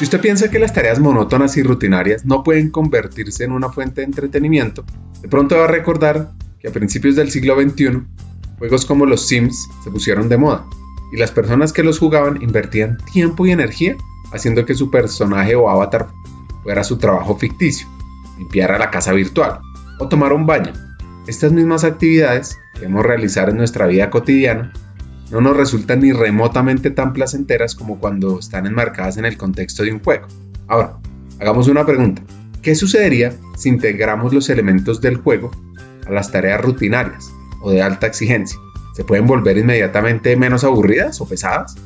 Si usted piensa que las tareas monótonas y rutinarias no pueden convertirse en una fuente de entretenimiento, de pronto va a recordar que a principios del siglo XXI, juegos como los Sims se pusieron de moda y las personas que los jugaban invertían tiempo y energía haciendo que su personaje o avatar fuera su trabajo ficticio, limpiar la casa virtual o tomar un baño. Estas mismas actividades que debemos realizar en nuestra vida cotidiana no nos resultan ni remotamente tan placenteras como cuando están enmarcadas en el contexto de un juego. Ahora, hagamos una pregunta. ¿Qué sucedería si integramos los elementos del juego a las tareas rutinarias o de alta exigencia? ¿Se pueden volver inmediatamente menos aburridas o pesadas?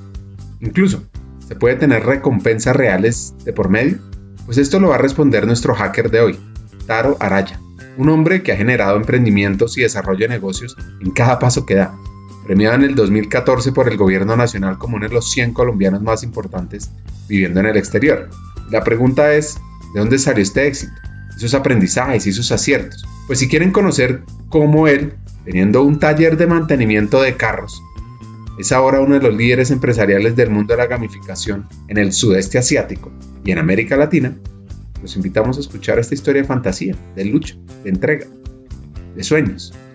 Incluso, ¿se puede tener recompensas reales de por medio? Pues esto lo va a responder nuestro hacker de hoy, Taro Araya, un hombre que ha generado emprendimientos y desarrollo de negocios en cada paso que da premiado en el 2014 por el Gobierno Nacional como uno de los 100 colombianos más importantes viviendo en el exterior. La pregunta es, ¿de dónde salió este éxito? Esos aprendizajes y esos aciertos. Pues si quieren conocer cómo él, teniendo un taller de mantenimiento de carros, es ahora uno de los líderes empresariales del mundo de la gamificación en el sudeste asiático y en América Latina, los invitamos a escuchar esta historia de fantasía, de lucha, de entrega, de sueños,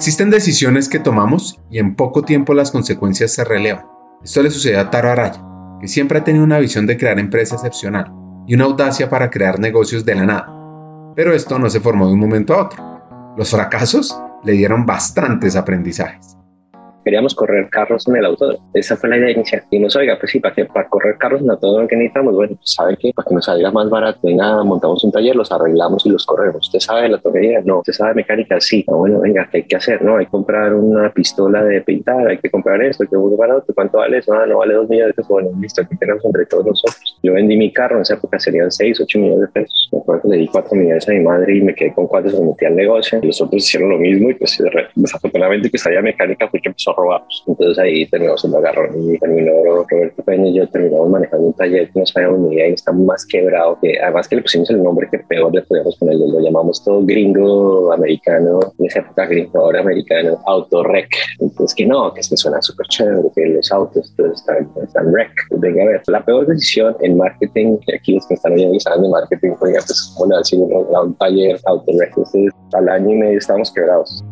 Existen decisiones que tomamos y en poco tiempo las consecuencias se relevan. Esto le sucedió a Taro Araya, que siempre ha tenido una visión de crear empresa excepcional y una audacia para crear negocios de la nada. Pero esto no se formó de un momento a otro. Los fracasos le dieron bastantes aprendizajes queríamos correr carros en el autódromo. Esa fue la idea inicial. Y nos oiga, pues sí, para, que, para correr carros en el autódromo que necesitamos, bueno, pues sabe que para que nos salga más barato, venga, montamos un taller, los arreglamos y los corremos. ¿Usted sabe la toquería? No. ¿Usted sabe mecánica? Sí. Ah, bueno, venga, ¿qué hay que hacer? No, hay que comprar una pistola de pintar, hay que comprar esto, hay que comprar otro. ¿Cuánto vale eso? Ah, no vale dos millones de pesos. Bueno, listo, aquí tenemos entre todos nosotros. Yo vendí mi carro, en esa época serían seis, ocho millones de pesos. Me acuerdo que le di cuatro millones a mi madre y me quedé con cuatro, se metí al negocio. Los otros hicieron lo mismo y pues desafortunadamente que salía mecánica porque empezó robar. Entonces, ahí terminamos en agarrón y terminó Roberto Peña y yo terminamos manejando un taller que no sabíamos ni idea y está más quebrado que además que le pusimos el nombre que peor le podíamos poner, lo llamamos todo gringo americano, en esa época gringo ahora americano, autorec. Entonces que no, que se suena súper chévere, que los autos están, están rec. Venga a ver, la peor decisión en marketing, que aquí los que están saben de marketing, oiga, pues como decir un, un taller autorec, entonces al año y medio estábamos quebrados.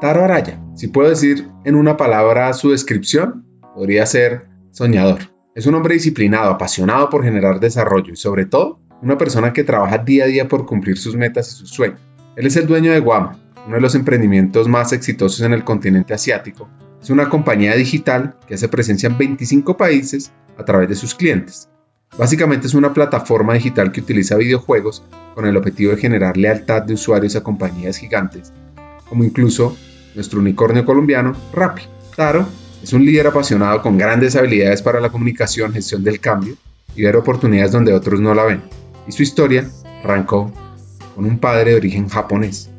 Taro Araya, si puedo decir en una palabra su descripción, podría ser soñador. Es un hombre disciplinado, apasionado por generar desarrollo y sobre todo una persona que trabaja día a día por cumplir sus metas y sus sueños. Él es el dueño de Guama, uno de los emprendimientos más exitosos en el continente asiático. Es una compañía digital que hace presencia en 25 países a través de sus clientes. Básicamente es una plataforma digital que utiliza videojuegos con el objetivo de generar lealtad de usuarios a compañías gigantes, como incluso nuestro unicornio colombiano, Rappi. Taro es un líder apasionado con grandes habilidades para la comunicación, gestión del cambio y ver oportunidades donde otros no la ven. Y su historia arrancó con un padre de origen japonés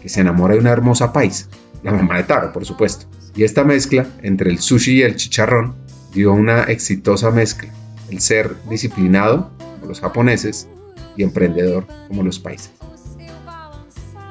que se enamora de una hermosa paisa, la mamá de Taro, por supuesto. Y esta mezcla entre el sushi y el chicharrón dio una exitosa mezcla, el ser disciplinado como los japoneses y emprendedor como los países.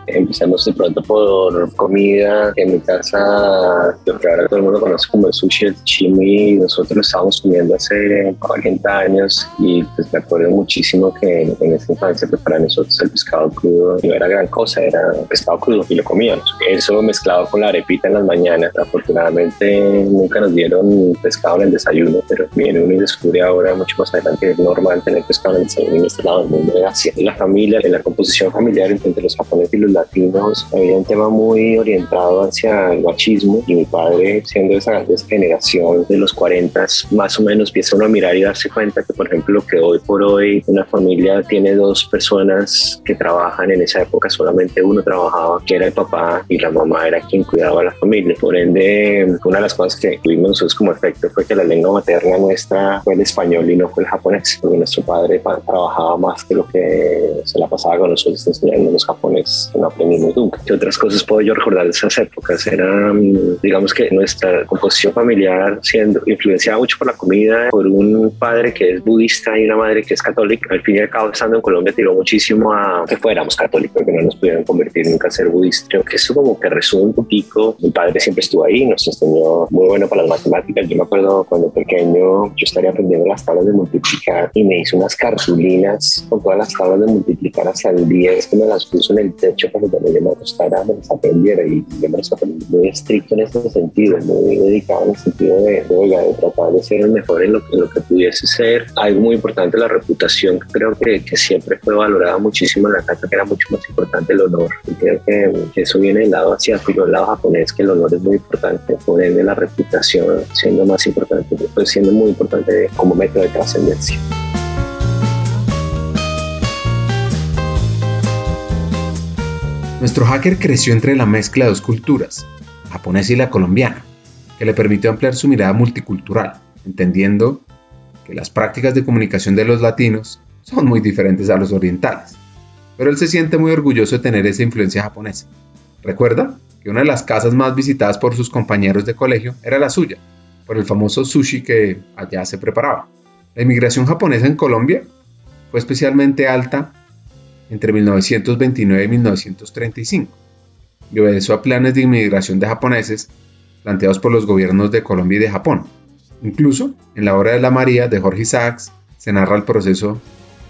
Empezamos de pronto por comida. En mi casa, lo que ahora todo el mundo conoce como el sushi, el chimi, nosotros estábamos comiendo hace 40 años y pues me acuerdo muchísimo que en ese infancia pues para nosotros el pescado crudo no era gran cosa, era pescado crudo y lo comíamos. Eso mezclado con la arepita en las mañanas. Afortunadamente nunca nos dieron pescado en el desayuno, pero viene uno y descubre ahora mucho más adelante que es normal tener pescado en el desayuno en este lado del mundo de Asia. La familia, en la composición familiar entre los japoneses y los latinos había un tema muy orientado hacia el machismo y mi padre, siendo esa, esa generación de los 40, más o menos empieza uno a mirar y darse cuenta que, por ejemplo, que hoy por hoy una familia tiene dos personas que trabajan, en esa época solamente uno trabajaba, que era el papá y la mamá era quien cuidaba a la familia. Por ende, una de las cosas que tuvimos nosotros como efecto fue que la lengua materna nuestra fue el español y no fue el japonés, porque nuestro padre trabajaba más que lo que se la pasaba con nosotros enseñando los japoneses, que no aprendimos nunca. ¿Qué otras cosas puedo yo recordar de esas épocas? Era, mm, digamos que nuestra composición familiar siendo influenciada mucho por la comida, por un padre que es budista y una madre que es católica. Al fin y al cabo, estando en Colombia, tiró muchísimo a que fuéramos católicos, que no nos pudieran convertir nunca a ser budistas. Creo que eso como que resume un poquito. Mi padre siempre estuvo ahí, nos enseñó muy bueno para las matemáticas. Yo me acuerdo cuando pequeño, yo estaría aprendiendo las tablas de multiplicar y me hizo unas cartulinas con todas las tablas de multiplicar hasta el 10 que me las puso en el techo que cuando yo me acostara me las aprendiera y yo me las aprendí muy estricto en ese sentido, muy dedicado en el sentido de, de, tratar de ser el mejor en lo, en lo que pudiese ser. Algo muy importante, la reputación, creo que, que siempre fue valorada muchísimo en la casa, que era mucho más importante el honor. Y creo que, eso viene del lado asiático, del lado japonés, que el honor es muy importante, por ende la reputación siendo más importante, pues siendo muy importante como método de trascendencia. Nuestro hacker creció entre la mezcla de dos culturas, japonesa y la colombiana, que le permitió ampliar su mirada multicultural, entendiendo que las prácticas de comunicación de los latinos son muy diferentes a los orientales. Pero él se siente muy orgulloso de tener esa influencia japonesa. Recuerda que una de las casas más visitadas por sus compañeros de colegio era la suya, por el famoso sushi que allá se preparaba. La inmigración japonesa en Colombia fue especialmente alta entre 1929 y 1935 y obedeció a planes de inmigración de japoneses planteados por los gobiernos de Colombia y de Japón. Incluso en la obra de la María de Jorge Isaacs se narra el proceso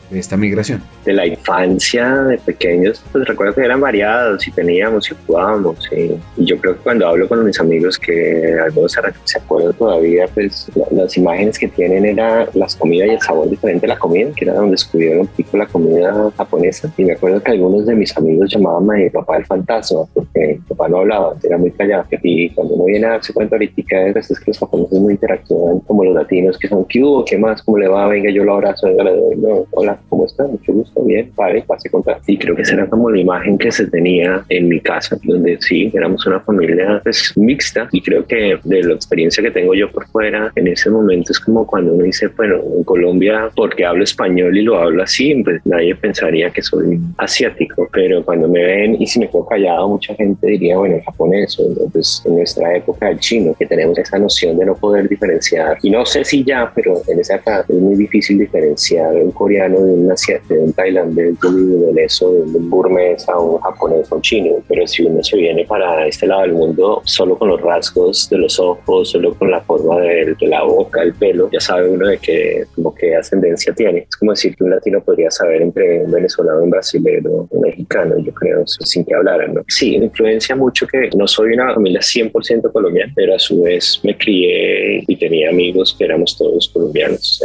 de esta migración? De la infancia, de pequeños, pues recuerdo que eran variados y teníamos y jugábamos. Y, yo creo que cuando hablo con mis amigos, que algunos se acuerdan todavía, pues las imágenes que tienen eran las comidas y el sabor diferente de la comida, que era donde descubrieron un poco la comida japonesa. Y me acuerdo que algunos de mis amigos llamaban a mi papá el fantasma, porque mi papá no hablaba, era muy callado. Y cuando uno viene a darse cuenta ahorita, es que los japoneses muy interactúan como los latinos, que son, ¿qué hubo? ¿Qué más? ¿Cómo le va? Venga, yo lo abrazo, venga, le doy, no, hola ¿cómo está? Mucho gusto, bien, padre, pase contar. Y creo que esa era como la imagen que se tenía en mi casa, donde sí, éramos una familia pues, mixta y creo que de la experiencia que tengo yo por fuera, en ese momento es como cuando uno dice, bueno, en Colombia, porque hablo español y lo hablo así, pues nadie pensaría que soy asiático, pero cuando me ven y si me quedo callado, mucha gente diría, bueno, japonés, o entonces en nuestra época el chino, que tenemos esa noción de no poder diferenciar, y no sé si ya, pero en esa época es muy difícil diferenciar un coreano de un, de un tailandés, de un indonesio, de un burmés a un japonés o un chino. Pero si uno se viene para este lado del mundo solo con los rasgos de los ojos, solo con la forma de, la boca, el pelo, ya sabe uno de qué, como qué ascendencia tiene. Es como decir que un latino podría saber entre un venezolano, un brasileño, un mexicano, yo creo, sin que hablaran. ¿no? Sí, influencia mucho que no soy una familia 100% colombiana, pero a su vez me crié y tenía amigos que éramos todos colombianos,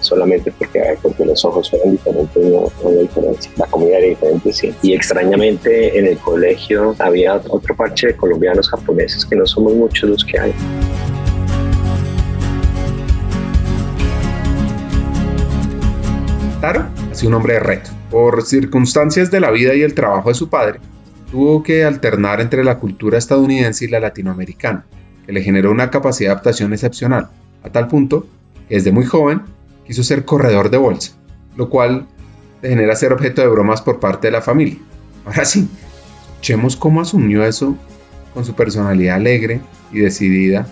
solamente porque, porque los ojos fueron diferente, no, no diferencia. La comida era diferente, sí. Y extrañamente en el colegio había otro parche de colombianos japoneses que no somos muchos los que hay. Taro sido un hombre de reto. Por circunstancias de la vida y el trabajo de su padre, tuvo que alternar entre la cultura estadounidense y la latinoamericana, que le generó una capacidad de adaptación excepcional, a tal punto que desde muy joven quiso ser corredor de bolsa lo cual genera ser objeto de bromas por parte de la familia. Ahora sí, escuchemos cómo asumió eso con su personalidad alegre y decidida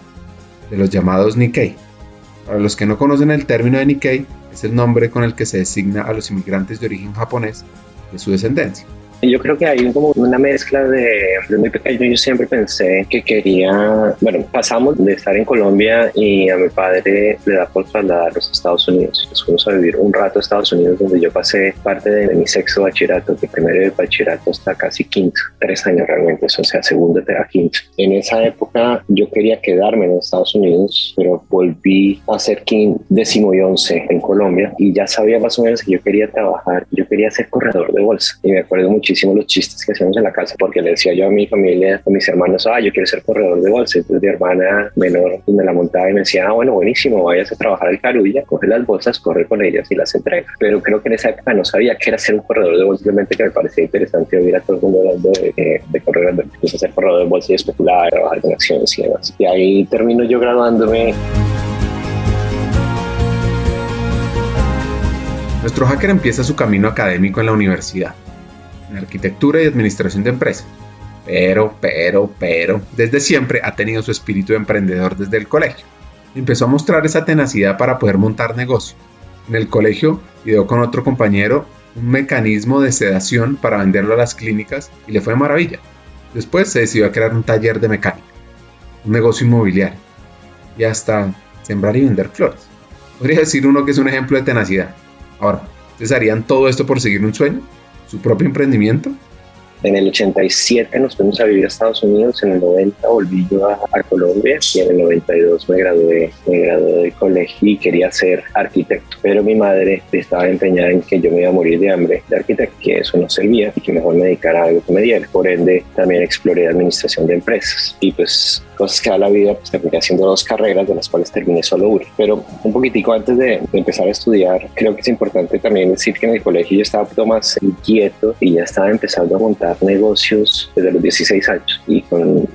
de los llamados Nikkei. Para los que no conocen el término de Nikkei, es el nombre con el que se designa a los inmigrantes de origen japonés de su descendencia. Yo creo que hay como una mezcla de, desde muy pequeño yo siempre pensé que quería, bueno, pasamos de estar en Colombia y a mi padre le da por trasladar a Estados Unidos. Nos fuimos a vivir un rato a Estados Unidos donde yo pasé parte de, mi sexto bachillerato, que primero de bachillerato hasta casi quinto, tres años realmente, o sea, segundo a quinto. En esa época yo quería quedarme en Estados Unidos, pero volví a ser quinto, décimo y once en Colombia y ya sabía más o menos que yo quería trabajar, yo quería ser corredor de bolsa y me acuerdo mucho muchísimo los chistes que hacíamos en la casa porque le decía yo a mi familia, a mis hermanos, ah, yo quiero ser corredor de bolsas. Entonces mi hermana menor me la montaba y me decía, ah, bueno, buenísimo, vayas a trabajar al Carulla, coge las bolsas, corre con ellas y las entrega. Pero creo que en esa época no sabía qué era ser un corredor de bolsas, simplemente que me parecía interesante oír a todo el mundo hablando de, de correr, de, ser corredor de bolsas y especular, trabajar con acciones y demás. Y ahí termino yo graduándome. Nuestro hacker empieza su camino académico en la universidad, arquitectura y administración de empresas. Pero, pero, pero, desde siempre ha tenido su espíritu de emprendedor desde el colegio. Empezó a mostrar esa tenacidad para poder montar negocio. En el colegio ideó con otro compañero un mecanismo de sedación para venderlo a las clínicas y le fue maravilla. Después se decidió a crear un taller de mecánica, un negocio inmobiliario y hasta sembrar y vender flores. Podría decir uno que es un ejemplo de tenacidad. Ahora, ¿ustedes harían todo esto por seguir un sueño? ¿Su propio emprendimiento? En el 87 nos fuimos a vivir a Estados Unidos, en el 90 volví yo a, Colombia y en el 92 me gradué, me gradué de colegio y quería ser arquitecto, pero mi madre estaba empeñada en que yo me iba a morir de hambre de arquitecto, que eso no servía y que mejor me dedicara a algo que me diera. Por ende, también exploré administración de empresas y pues cosas que da la vida, pues terminé haciendo dos carreras de las cuales terminé solo una. Pero un poquitico antes de, empezar a estudiar, creo que es importante también decir que en el colegio yo estaba un poco más inquieto y ya estaba empezando a montar negocios desde los 16 años. Y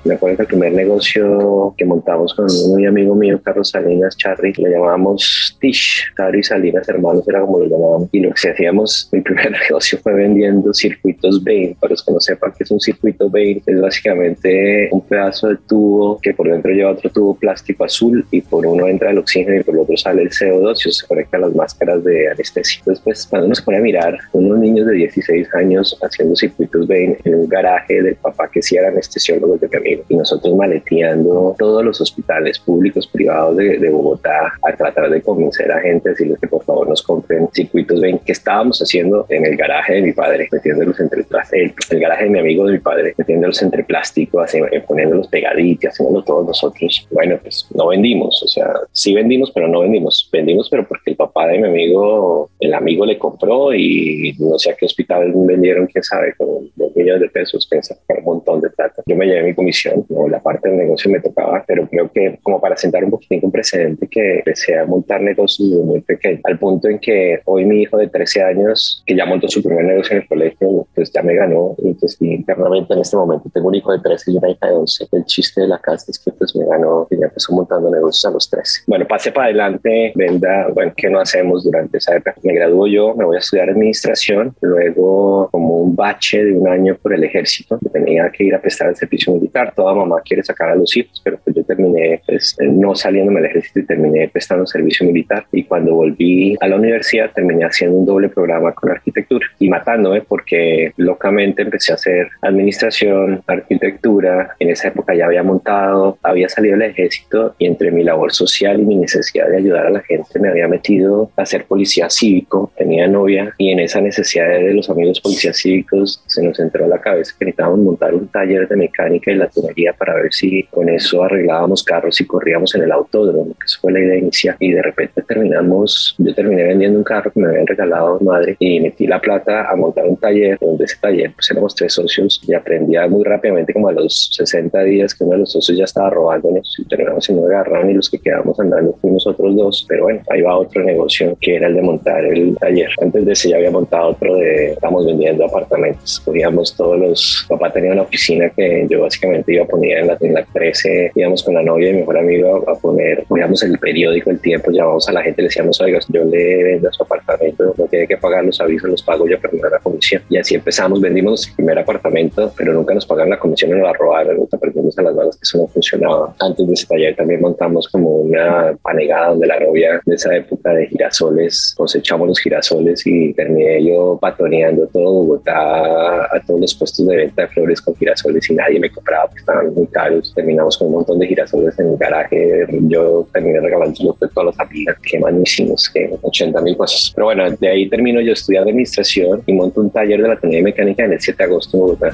me acuerdo que el primer negocio que montamos con un muy amigo mío, Carlos Salinas Charry, lo llamábamos Tish, Caro y Salinas hermanos, era como lo llamábamos. Y lo que hacíamos, mi primer negocio fue vendiendo circuitos Bain. Para los que no sepan qué es un circuito Bain, es básicamente un pedazo de tubo que por dentro lleva otro tubo plástico azul y por uno entra el oxígeno y por el otro sale el CO2 y se conecta a las máscaras de anestesia. Después, cuando uno se pone a mirar, unos niños de 16 años haciendo circuitos ven en un garaje del papá que sí era anestesiólogo de mi amigo y nosotros maleteando todos los hospitales públicos, privados de, de Bogotá a tratar de convencer a gente, decirles que por favor nos compren circuitos ven que estábamos haciendo en el garaje de mi padre, metiéndolos entre el, el garaje de mi amigo de mi padre, metiéndolos entre plástico, así, poniéndolos pegaditos, todos nosotros. Bueno, pues no vendimos, o sea, sí vendimos, pero no vendimos. Vendimos, pero porque el papá de mi amigo, el amigo le compró y no sé a qué hospital vendieron, quién sabe, con dos millones de pesos, pensa, un montón de plata. Yo me llevé mi comisión, no, la parte del negocio me tocaba, pero creo que como para sentar un poquito un precedente que empecé a montar negocios desde muy pequeño, al punto en que hoy mi hijo de 13 años, que ya montó su primer negocio en el colegio, pues ya me ganó. Entonces, internamente en este momento tengo un hijo de 13 y una hija de 11. El chiste de la casa es que pues me ganó y ya empezó montando negocios a los tres. Bueno, pase para adelante, venda, bueno, ¿qué no hacemos durante esa época? Me graduó yo, me voy a estudiar administración, luego como un bache de un año por el ejército, tenía que ir a prestar el servicio militar, toda mamá quiere sacar a los hijos, pero pues yo terminé pues, no saliéndome del ejército y terminé prestando servicio militar. Y cuando volví a la universidad terminé haciendo un doble programa con arquitectura y matándome porque locamente empecé a hacer administración, arquitectura, en esa época ya había montado había salido del ejército y entre mi labor social y mi necesidad de ayudar a la gente me había metido a ser policía cívico, tenía novia y en esa necesidad de los amigos policías cívicos se nos entró a la cabeza que necesitábamos montar un taller de mecánica y la tunería para ver si con eso arreglábamos carros y corríamos en el autódromo, que fue la idea inicial y de repente terminamos, yo terminé vendiendo un carro que me habían regalado madre y metí la plata a montar un taller donde ese taller pues éramos tres socios y aprendía muy rápidamente como a los 60 días que uno de los socios ya estaba robándonos y terminamos siendo agarraron y los que quedamos andando fuimos otros dos, pero bueno, ahí va otro negocio que era el de montar el taller. Antes de ese ya había montado otro de, estamos vendiendo apartamentos, cogíamos todos los, papá tenía una oficina que yo básicamente iba a poner en la, en la 13, íbamos con la novia y mi mejor amigo a, poner, poníamos el periódico, el tiempo, llamamos a la gente, le decíamos, oiga, yo le vendo su apartamento, no tiene que pagar los avisos, los pago yo, pero la comisión. Y así empezamos, vendimos nuestro primer apartamento, pero nunca nos pagaron la comisión, nos la robaron, nos aprendimos a las manos que eso no funcionaba antes de ese taller también montamos como una panegada donde la novia de esa época de girasoles, cosechamos los girasoles y terminé yo patoneando todo Bogotá a todos los puestos de venta de flores con girasoles y nadie me compraba porque estaban muy caros. Terminamos con un montón de girasoles en el garaje. Yo terminé regalando de todas las amigas, que manísimos, que 80 mil cosas. Pero bueno, de ahí termino yo estudiando administración y monto un taller de la de mecánica en el 7 de agosto en Bogotá.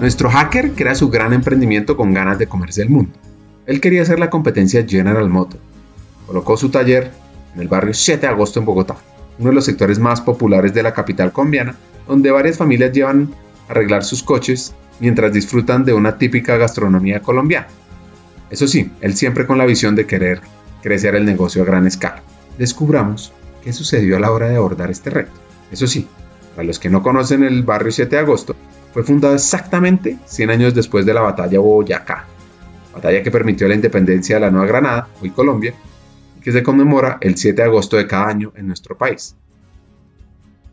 Nuestro hacker crea su gran emprendimiento con ganas de comerse el mundo. Él quería hacer la competencia General Motors. Colocó su taller en el barrio 7 de agosto en Bogotá. uno de los sectores más populares de la capital colombiana, donde varias familias llevan a arreglar sus coches mientras disfrutan de una típica gastronomía colombiana. Eso sí, él siempre con la visión de querer crecer el negocio a gran escala. Descubramos qué sucedió a la hora de abordar este reto. Eso sí, para los que no conocen el barrio 7 de agosto, fue fundado exactamente 100 años después de la batalla Boyacá, batalla que permitió la independencia de la Nueva Granada, hoy Colombia, y que se conmemora el 7 de agosto de cada año en nuestro país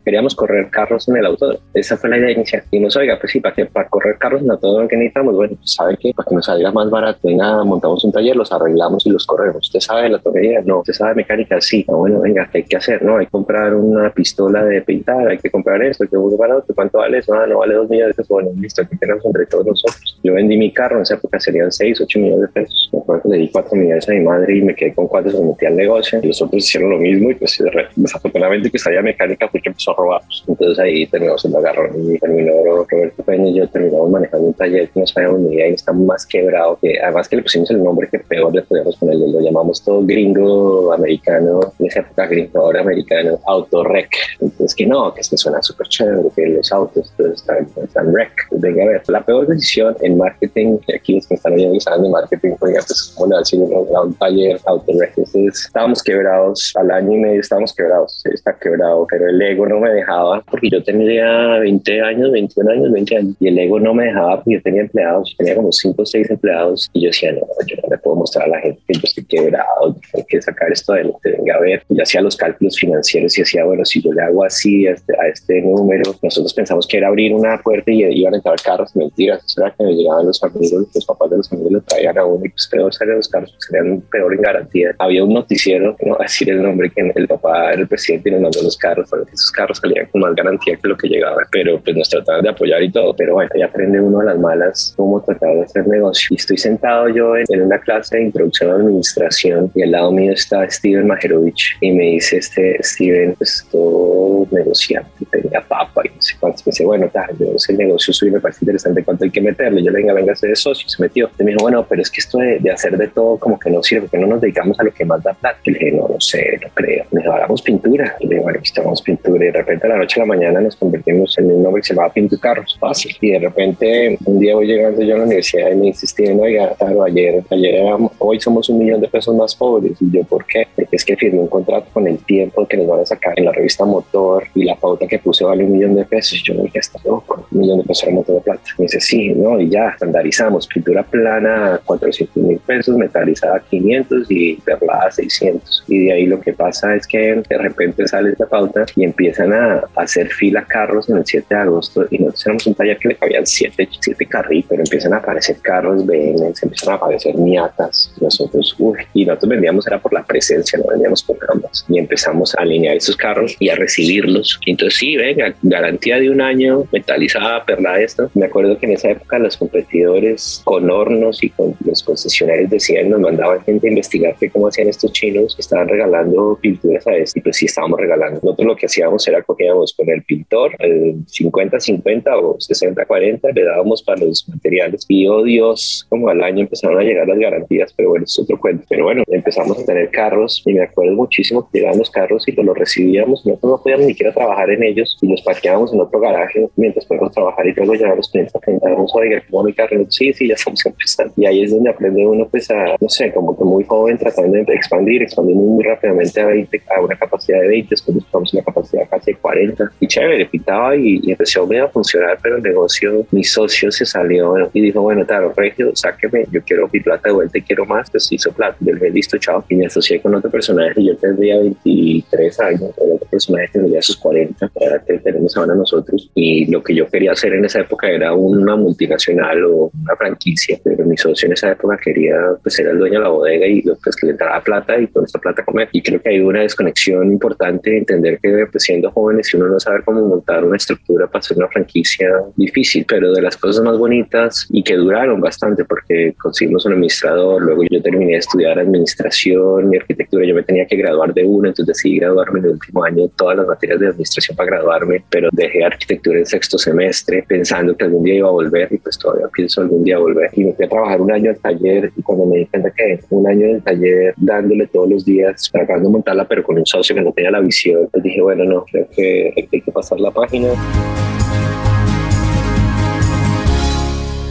queríamos correr carros en el autódromo. Esa fue la idea inicial. Y nos oiga, pues sí, para, que, para correr carros en el autódromo que necesitamos, bueno, pues sabe que para que nos salga más barato, venga, montamos un taller, los arreglamos y los corremos. ¿Usted sabe la tonería? No. ¿Usted sabe mecánica? Sí. Ah, bueno, venga, ¿qué hay que hacer? No, hay que comprar una pistola de pintar, hay que comprar esto, que buscar barato. ¿Cuánto vale eso? Ah, no vale dos millones de pesos. Bueno, listo, aquí tenemos entre todos nosotros. Yo vendí mi carro, en esa época serían seis, ocho millones de pesos. Me le di cuatro millones a mi madre y me quedé con cuatro, se metí al negocio. Y los otros hicieron lo mismo y pues desafortunadamente que salía mecánica porque empezó a robar. Entonces, ahí terminamos el agarrón y terminó Roberto Peña y yo terminamos manejando un taller que no sabíamos ni idea y está más quebrado que además que le pusimos el nombre que peor le podíamos poner, lo llamamos todo gringo americano, en esa época gringo ahora americano, autorec. Entonces que no, que es que suena súper chévere, que los autos pues, están, están rec. Venga a ver, la peor decisión en marketing, aquí los que están oyendo saben de marketing, oiga, pues como le decir un taller autorec. Entonces estábamos quebrados, al año y medio estábamos quebrados, está quebrado, pero el ego no me dejaba porque yo tenía 20 años, 21 años, 20 años, y el ego no me dejaba porque yo tenía empleados, tenía como 5 o 6 empleados, y yo decía, no, yo no le puedo mostrar a la gente que yo estoy quebrado, hay que sacar esto adelante, venga a ver. Yo hacía los cálculos financieros y decía, bueno, si yo le hago así a este, a este número, nosotros pensamos que era abrir una puerta y iban a entrar carros, mentiras, eso era que me llegaban los amigos, los papás de los amigos le traían a uno y pues peor salían los carros, pues serían peor en garantía. Había un noticiero, no voy a decir el nombre, que el papá era el presidente y nos mandó los carros, para que esos carros salían con más garantía que lo que llegaba, pero pues nos trataban de apoyar y todo, pero bueno, ya aprende uno a las malas cómo tratar de hacer negocio. Y estoy sentado yo en, una clase de introducción a administración y al lado mío está Steven Majerovich y me dice este Steven, pues todo negociante, tenía papa y no sé cuánto. Me dice, bueno, tal, yo el negocio suyo me parece interesante, ¿cuánto hay que meterle? Yo le venga, venga ser socio, se metió. Y me dijo, bueno, pero es que esto de, hacer de todo como que no sirve, porque no nos dedicamos a lo que más da plata. Y le dije, no, no sé, no creo. Me dijo, hagamos pintura. Y le dije, bueno, hagamos pintura. Y de repente a la noche a la mañana nos convertimos en un nombre que se llamaba Pinto Carros, fácil. Y de repente un día voy llegando yo a la universidad y me insistían, oiga, claro, ayer, ayer hoy somos un millón de pesos más pobres. Y yo, ¿por qué? Porque es que firmé un contrato con el tiempo que nos van a sacar en la revista Motor y la pauta que puse vale un millón de pesos. Y yo, ya está loco, un millón de pesos era motor de plata. Me dice, sí, ¿no? Y ya, estandarizamos, pintura plana 400 mil pesos, metalizada 500 y perlada 600. Y de ahí lo que pasa es que de repente sale esta pauta y empiezan a hacer fila carros en el 7 de agosto y nosotros éramos un taller que le cabían 7 siete carritos, pero empiezan a aparecer carros se empiezan a aparecer Miatas, nosotros, uy, y nosotros vendíamos era por la presencia, no vendíamos por ambas. Y empezamos a alinear esos carros y a recibirlos. entonces sí, venga, garantía de un año, metalizada, perla esto. Me acuerdo que en esa época los competidores con hornos y con los concesionarios decían, nos mandaban gente a investigar cómo hacían estos chinos, estaban regalando pinturas a esto y pues sí estábamos regalando. Nosotros lo que hacíamos era cogíamos con el pintor, el 50-50 o 60-40, le dábamos para los materiales. Y oh Dios, como al año empezaron a llegar las garantías, pero bueno, es otro cuento. Pero bueno, empezamos a tener carros y me acuerdo muchísimo llegaban los carros y los recibíamos. Nosotros no podíamos ni siquiera trabajar en ellos y los parqueábamos en otro garaje mientras podíamos trabajar y luego llegar los clientes a preguntarnos, oiga, ¿cómo mi carro? Sí, sí, ya estamos empezando. Y ahí es donde aprende uno, pues a, no sé, como que muy joven tratando de expandir, expandiendo muy rápidamente a, 20, a una capacidad de 20, después buscamos una capacidad casi de 40. Y chévere, pitaba y, y empezó a funcionar, pero el negocio, mi socio se salió y dijo, bueno, claro, Regio, sáqueme, yo quiero mi plata de vuelta y quiero más, pues hizo plata. Yo le dije, listo, chao. Y me asocié con otro personaje, yo tendría 23 años, el otro personaje tendría sus 40, ahora que tenemos ahora nosotros. Y lo que yo quería hacer en esa época era una multinacional o una franquicia, pero mi socio en esa época quería pues ser el dueño de la bodega y pues que le entraba plata y con esa plata comer. Y creo que hay una desconexión importante, entender que pues, siendo jóvenes, si uno no sabe cómo montar una estructura para hacer una franquicia difícil, pero de las cosas más bonitas y que duraron bastante porque conseguimos un administrador, luego yo terminé de estudiar administración y arquitectura, yo me tenía que graduar de uno, entonces decidí graduarme en el último año, todas las materias de administración para graduarme, pero dejé arquitectura en sexto semestre pensando que algún día iba a volver y pues todavía pienso algún día volver. Y me fui a trabajar un año al taller y cuando me di cuenta que un año en el taller dándole todos los días, tratando de montarla pero con un socio que no tenía la visión, pues dije, bueno, no, creo que hay que pasar la página.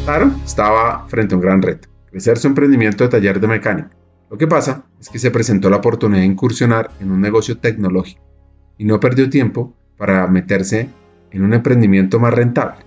Taro estaba frente a un gran reto, crecer su emprendimiento de taller de mecánica. Lo que pasa es que se presentó la oportunidad de incursionar en un negocio tecnológico y no perdió tiempo para meterse en un emprendimiento más rentable.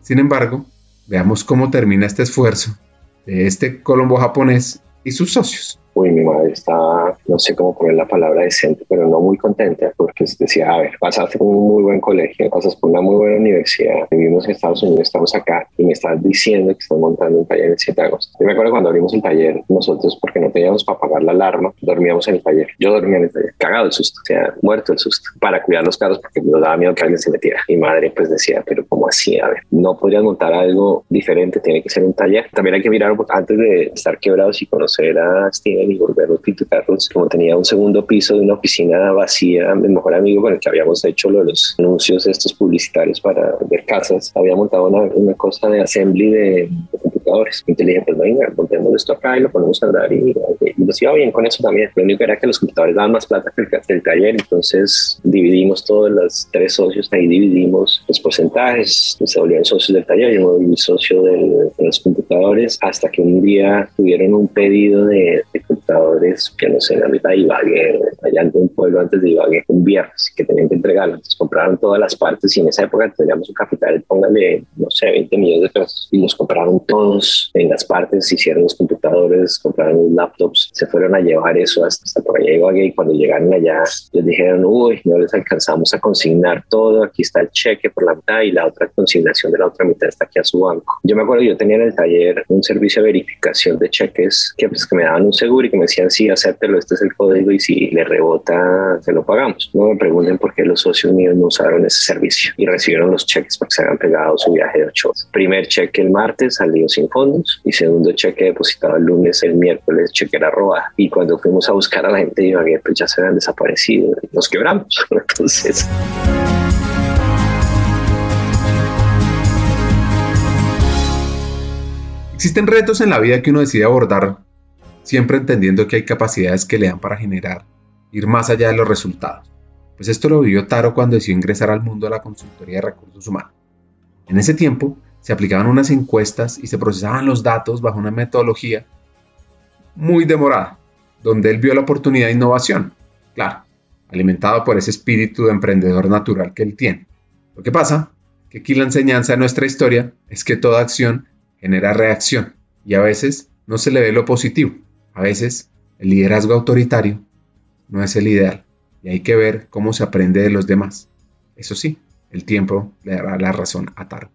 Sin embargo, veamos cómo termina este esfuerzo de este colombo japonés y sus socios uy, mi madre estaba, no sé cómo poner la palabra decente, pero no muy contenta, porque decía, a ver, pasaste por un muy buen colegio, pasas por una muy buena universidad, vivimos en Estados Unidos, estamos acá, y me estás diciendo que estás montando un taller el 7 de agosto. Yo me acuerdo cuando abrimos el taller, nosotros, porque no teníamos para pagar la alarma, dormíamos en el taller. Yo dormía en el taller, cagado el susto, o sea, muerto el susto, para cuidar los carros, porque nos daba miedo que alguien se metiera. Mi madre, pues decía, pero ¿cómo así? A ver, no podrías montar algo diferente, tiene que ser un taller. También hay que mirar antes de estar quebrados y conocer a Steven y volver los Carlos, como tenía un segundo piso de una oficina vacía, mi mejor amigo con el que habíamos hecho los anuncios estos publicitarios para ver casas, había montado una, una cosa de assembly de, dije, pues venga, montemos esto acá y lo ponemos a andar y, y, nos iba bien con eso también. Lo único era que los computadores daban más plata que el, taller, entonces dividimos todos los tres socios, ahí dividimos los porcentajes, se volvían socios del taller, yo me volví socio de los computadores, hasta que un día tuvieron un pedido de, computadores, que no sé, en la mitad de Ibagué, allá en un pueblo antes de Ibagué, un viernes, que tenían que entregarlo. Entonces compraron todas las partes y en esa época teníamos un capital, póngale, no sé, 20 millones de pesos. Y los compraron todos en las partes, hicieron los computadores, compraron los laptops, se fueron a llevar eso hasta, por allá y cuando llegaron allá les dijeron, uy, no les alcanzamos a consignar todo, aquí está el cheque por la mitad y la otra consignación de la otra mitad está aquí a su banco. Yo me acuerdo, yo tenía en el taller un servicio de verificación de cheques que, pues, que me daban un seguro y que me decían, sí, acéptelo, este es el código y si le rebota, se lo pagamos. No me pregunten por qué los socios míos no usaron ese servicio y recibieron los cheques porque se habían pegado su viaje de ocho horas. Primer cheque el martes salió sin fondos y segundo cheque depositado el lunes, el miércoles cheque era robado. Y cuando fuimos a buscar a la gente de Ibagué, pues ya se habían desaparecido nos quebramos. Entonces... Existen retos en la vida que uno decide abordar siempre entendiendo que hay capacidades que le dan para generar, ir más allá de los resultados. Pues esto lo vivió Taro cuando decidió ingresar al mundo de la consultoría de recursos humanos. En ese tiempo se aplicaban unas encuestas y se procesaban los datos bajo una metodología muy demorada, donde él vio la oportunidad de innovación, claro, alimentado por ese espíritu de emprendedor natural que él tiene. Lo que pasa, que aquí la enseñanza de nuestra historia es que toda acción genera reacción y a veces no se le ve lo positivo. A veces el liderazgo autoritario no es el ideal y hay que ver cómo se aprende de los demás. Eso sí, el tiempo le dará la razón a Taro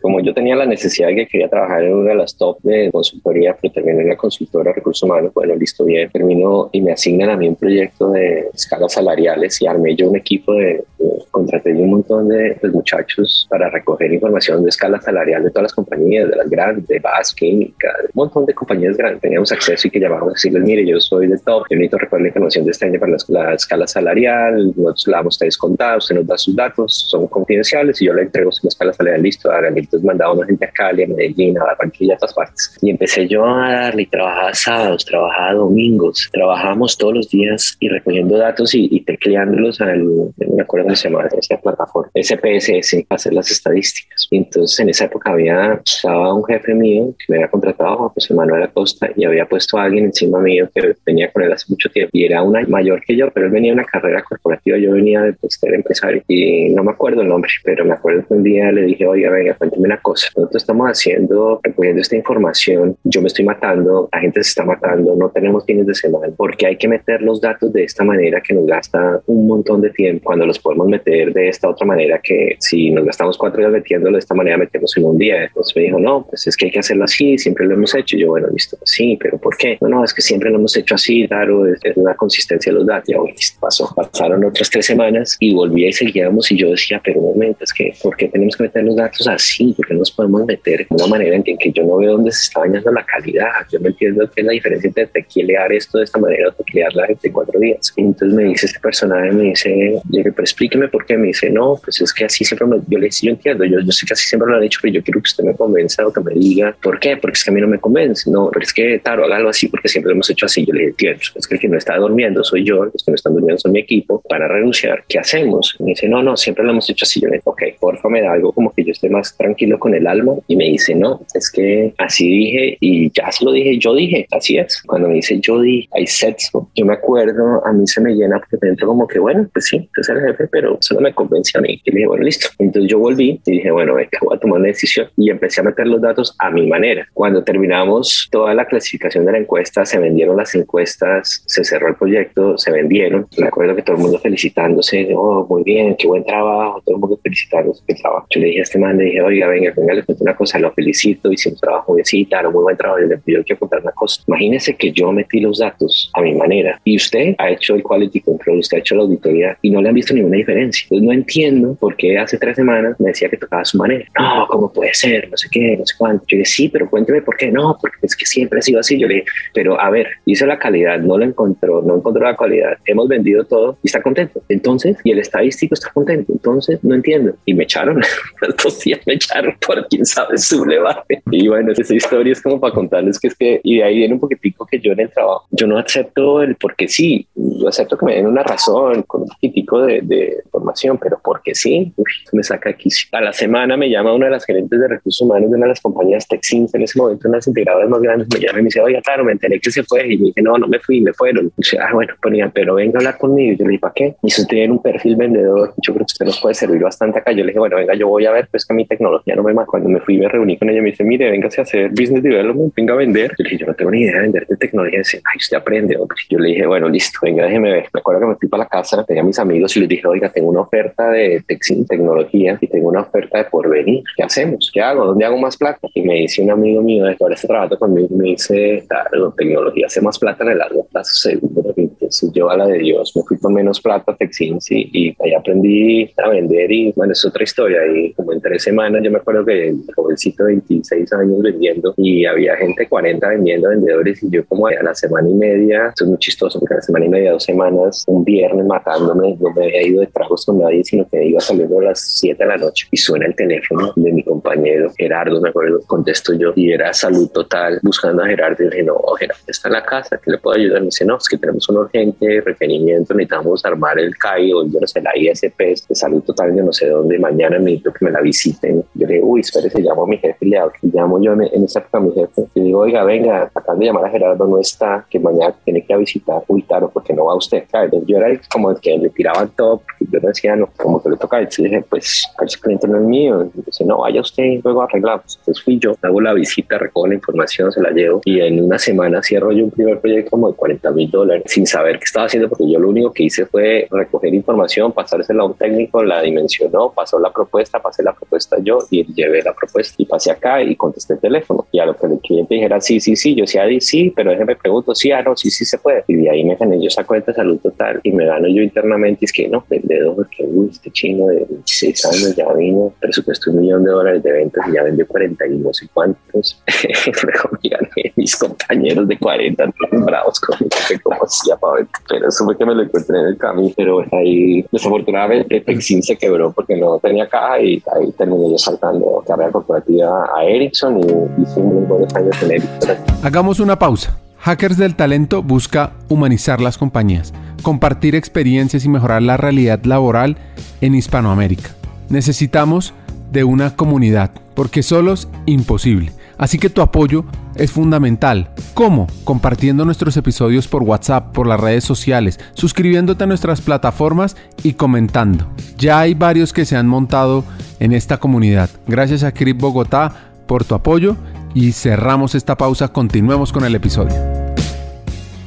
como yo tenía la necesidad de que quería trabajar en una de las top de consultoría, pero terminé en la consultora de recursos humanos, bueno, listo, bien, termino y me asignan a mí un proyecto de escalas salariales y armé yo un equipo de, contraté un montón de pues, muchachos para recoger información de escala salarial de todas las compañías, de las grandes, de BAS, Química, un montón de compañías grandes, teníamos acceso y que llamábamos a decirles, mire, yo soy de top, yo necesito recoger la información de este año para la, escala salarial, nosotros la damos a descontar, usted nos da sus datos, son confidenciales y yo le entrego su escala salarial, listo, hagan entonces mandaba una gente a Cali, a Medellín, a Barranquilla, a todas partes. Y empecé yo a darle, y trabajaba sábados, trabajaba domingos, trabajábamos todos los días y recogiendo datos y, y tecleándolos al, no me acuerdo cómo se llama esa plataforma, SPSS, para hacer las estadísticas. Y entonces en esa época había, estaba un jefe mío que me había contratado, José Manuel Acosta, y había puesto a alguien encima mío que venía con él hace mucho tiempo y era una mayor que yo, pero él venía de una carrera corporativa, yo venía de pues, ser empresario y no me acuerdo el nombre, pero me acuerdo que un día le dije, oiga, venga, una cosa. Nosotros estamos haciendo, recogiendo esta información. Yo me estoy matando, la gente se está matando, no tenemos fines de semana, porque hay que meter los datos de esta manera que nos gasta un montón de tiempo cuando los podemos meter de esta otra manera que si nos gastamos cuatro días metiéndolo de esta manera, metemos en un día. Entonces me dijo, no, pues es que hay que hacerlo así, siempre lo hemos hecho. yo, bueno, listo, sí, pero ¿por qué? No, no, es que siempre lo hemos hecho así, claro, es, una consistencia de los datos. Ya, bueno, listo, pasó. Pasaron otras tres semanas y volví y seguíamos y yo decía, pero un momento, es que, ¿por qué tenemos que meter los datos así? Así? ¿Por qué nos podemos meter de una manera en que, yo no veo dónde se está dañando la calidad? Yo no entiendo qué es la diferencia entre tequilear esto de esta manera o tequilearla de cuatro días. Y entonces me dice este personaje, me dice, llegué, pero explíqueme por qué. Me dice, no, pues es que así siempre me, yo le dice, yo entiendo, yo, yo sé que así siempre lo han dicho, pero yo quiero que usted me convenza o que me diga por qué, porque es que a mí no me convence. No, pero es que, claro, hágalo así porque siempre lo hemos hecho así. Yo le dije, entiendo, es que el que no está durmiendo soy yo, los que no están durmiendo son mi equipo, para renunciar, ¿qué hacemos? Me dice, no, no, siempre lo hemos hecho así. Yo le digo, ok, porfa, me da algo como que yo esté más tranquilo con el alma. Y me dice, no, es que así dije y ya se lo dije, yo dije, así es. Cuando me dice yo dije, said so, yo me acuerdo, a mí se me llena porque dentro como que, bueno, pues sí, tú eres el jefe, pero eso no me convenció a mí. Y le dije, bueno, listo. Entonces yo volví y dije, bueno, venga, voy a tomar una decisión y empecé a meter los datos a mi manera. Cuando terminamos toda la clasificación de la encuesta, se vendieron las encuestas, se cerró el proyecto, se vendieron. Me acuerdo que todo el mundo felicitándose, oh, muy bien, qué buen trabajo, todo el mundo felicitándose qué trabajo. Yo le dije a este man, le dije, oiga, venga, venga, le cuento una cosa, lo felicito, hice un trabajo muy así, muy buen trabajo. Le quiero contar una cosa. Imagínese que yo metí los datos a mi manera y usted ha hecho el quality control, usted ha hecho la auditoría y no le han visto ninguna diferencia. Entonces no entiendo por qué hace tres semanas me decía que tocaba a su manera. No, ¿cómo puede ser? No sé qué, no sé cuánto. Yo le dije, sí, pero cuénteme por qué. No, porque es que siempre ha sido así. Yo le dije, pero a ver, hizo la calidad, no lo encontró, no encontró la calidad. Hemos vendido todo y está contento. Entonces, y el estadístico está contento. Entonces, no entiendo. Y me echaron, dos días me echaron por quién sabe su levante. Y bueno, esa historia es como para contarles que es que, y de ahí viene un poquitico que yo en el trabajo, yo no acepto el porque sí, yo acepto que me den una razón con un poquitico de, de formación, pero porque sí, me saca aquí. A la semana me llama una de las gerentes de recursos humanos de una de las compañías Texins, en ese momento una de las integradoras más grandes, me llama y me dice, oye, claro, me enteré que se fue. Y me dije, no, no me fui, me fueron. Y dice, ah, bueno, ponía, pero venga a hablar conmigo. Y yo le dije, ¿para qué? Y si usted tiene un perfil vendedor, yo creo que usted nos puede servir bastante acá. Yo le dije, bueno, venga, yo voy a ver, pues que mi tecnología no me mata. Cuando me fui, me reuní con ella, me dice, mire, véngase a hacer business development, venga a vender. Yo le dije, yo no tengo ni idea de vender de tecnología. Dice, ay, usted aprende. Yo le dije, bueno, listo, venga, déjeme ver. Me acuerdo que me fui para la casa, tenía a mis amigos y les dije, oiga, tengo una oferta de tecnología y tengo una oferta de porvenir. ¿Qué hacemos? ¿Qué hago? ¿Dónde hago más plata? Y me dice un amigo mío de que ahora está trabajando conmigo, me dice, claro, tecnología hace más plata en el largo plazo, seguro. Entonces yo a la de Dios me fui con menos plata a Texins y, y ahí aprendí a vender y bueno, es otra historia. Y como en tres semanas, yo me acuerdo que el jovencito de 26 años vendiendo y había gente 40 vendiendo vendedores y yo como a la semana y media, esto es muy chistoso porque a la semana y media, dos semanas, un viernes matándome, no me había ido de tragos con nadie, sino que iba saliendo a las 7 de la noche y suena el teléfono de mi compañero Gerardo, me acuerdo, contesto yo y era salud total buscando a Gerardo y dije, no, Gerardo está en la casa, ¿qué le puedo ayudar? Me dice, no, es que tenemos un urgente requerimiento, necesitamos armar el CAI o yo no sé, la ISP de salud total, yo no sé dónde, mañana necesito que me la visiten. Yo le digo, uy, espérese, llamo a mi jefe y le hablo. llamo yo en, en esa época a mi jefe y digo, oiga, venga, acaban de llamar a Gerardo, no está, que mañana tiene que visitar. Uy, claro, porque no va usted. Claro, yo era como el que le tiraban todo, porque yo decía, no, como que le toca. Entonces dije, pues, ese cliente no es mío. Y dice, no, vaya usted, luego arreglamos. Entonces fui yo, hago la visita, recojo la información, se la llevo y en una semana cierro yo un primer proyecto como de 40 mil dólares sin saber qué estaba haciendo, porque yo lo único que hice fue recoger información, pasársela a un técnico, la dimensionó, pasó la propuesta, pasé la propuesta yo y llevé la propuesta y pasé acá y contesté el teléfono. Y a lo que el cliente dijera, sí, sí, sí, yo sí, sí, pero déjeme pregunto, sí, ah, no, sí, sí se puede. Y de ahí me gané yo esa cuenta de salud total y me gano yo internamente. Es que no, vendedor, que uy, este chino de 16 años ya vino, presupuesto un millón de dólares de ventas y ya vendió 40 y no sé cuántos. Luego me gané mis compañeros de 40 bravos conmigo, que como hacía para. Pero eso fue que me lo encontré en el camino. Pero ahí, desafortunadamente, Pexin se quebró porque no tenía caja y ahí terminé yo saltando carrera corporativa a Ericsson y hice muy buenos años en Ericsson. Hagamos una pausa. Hackers del Talento busca humanizar las compañías, compartir experiencias y mejorar la realidad laboral en Hispanoamérica. Necesitamos de una comunidad, porque solos imposible. Así que tu apoyo es fundamental. ¿Cómo? Compartiendo nuestros episodios por WhatsApp, por las redes sociales, suscribiéndote a nuestras plataformas y comentando. Ya hay varios que se han montado en esta comunidad. Gracias a Crip Bogotá por tu apoyo y cerramos esta pausa, continuemos con el episodio.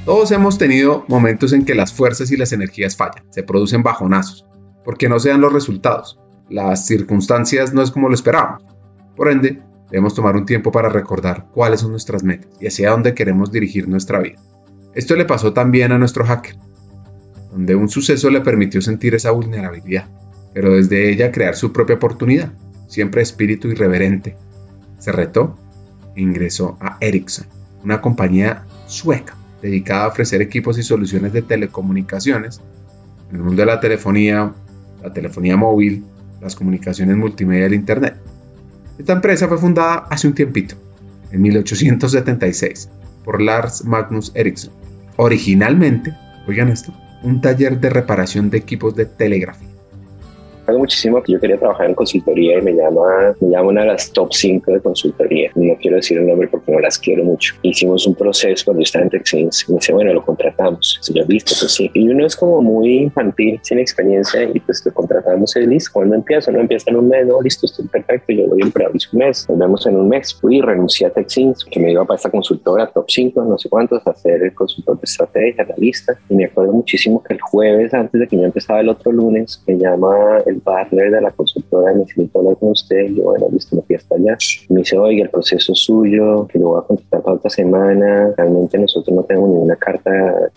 Todos hemos tenido momentos en que las fuerzas y las energías fallan, se producen bajonazos, porque no se dan los resultados. Las circunstancias no es como lo esperábamos. Por ende, debemos tomar un tiempo para recordar cuáles son nuestras metas y hacia dónde queremos dirigir nuestra vida. Esto le pasó también a nuestro hacker, donde un suceso le permitió sentir esa vulnerabilidad, pero desde ella crear su propia oportunidad siempre espíritu irreverente, se retó e ingresó a Ericsson, una compañía sueca dedicada a ofrecer equipos y soluciones de telecomunicaciones en el mundo de la telefonía, la telefonía móvil, las comunicaciones multimedia y el Internet. Esta empresa fue fundada hace un tiempito, en 1876, por Lars Magnus Ericsson. Originalmente, oigan esto, un taller de reparación de equipos de telegrafía muchísimo que yo quería trabajar en consultoría y me llama, me llama una de las top 5 de consultoría. No quiero decir el nombre porque no las quiero mucho. Hicimos un proceso cuando yo estaba en Texins y me dice, bueno, lo contratamos. Si yo, listo, pues sí. Y uno es como muy infantil, sin experiencia y pues lo contratamos y listo. Cuando empieza, no empieza en un mes, no, listo, estoy perfecto, yo voy a emplear un mes. Nos vemos en un mes. Fui, renuncié a Texins, que me iba para esta consultora top 5, no sé cuántos, a ser el consultor de estrategia, analista. Y me acuerdo muchísimo que el jueves, antes de que yo empezaba el otro lunes, me llama el partner de la consultora, necesito hablar con usted. Yo, bueno, listo, me fui allá. Me dice, oiga, el proceso es suyo, que lo voy a contestar para otra semana. Realmente nosotros no tenemos ninguna carta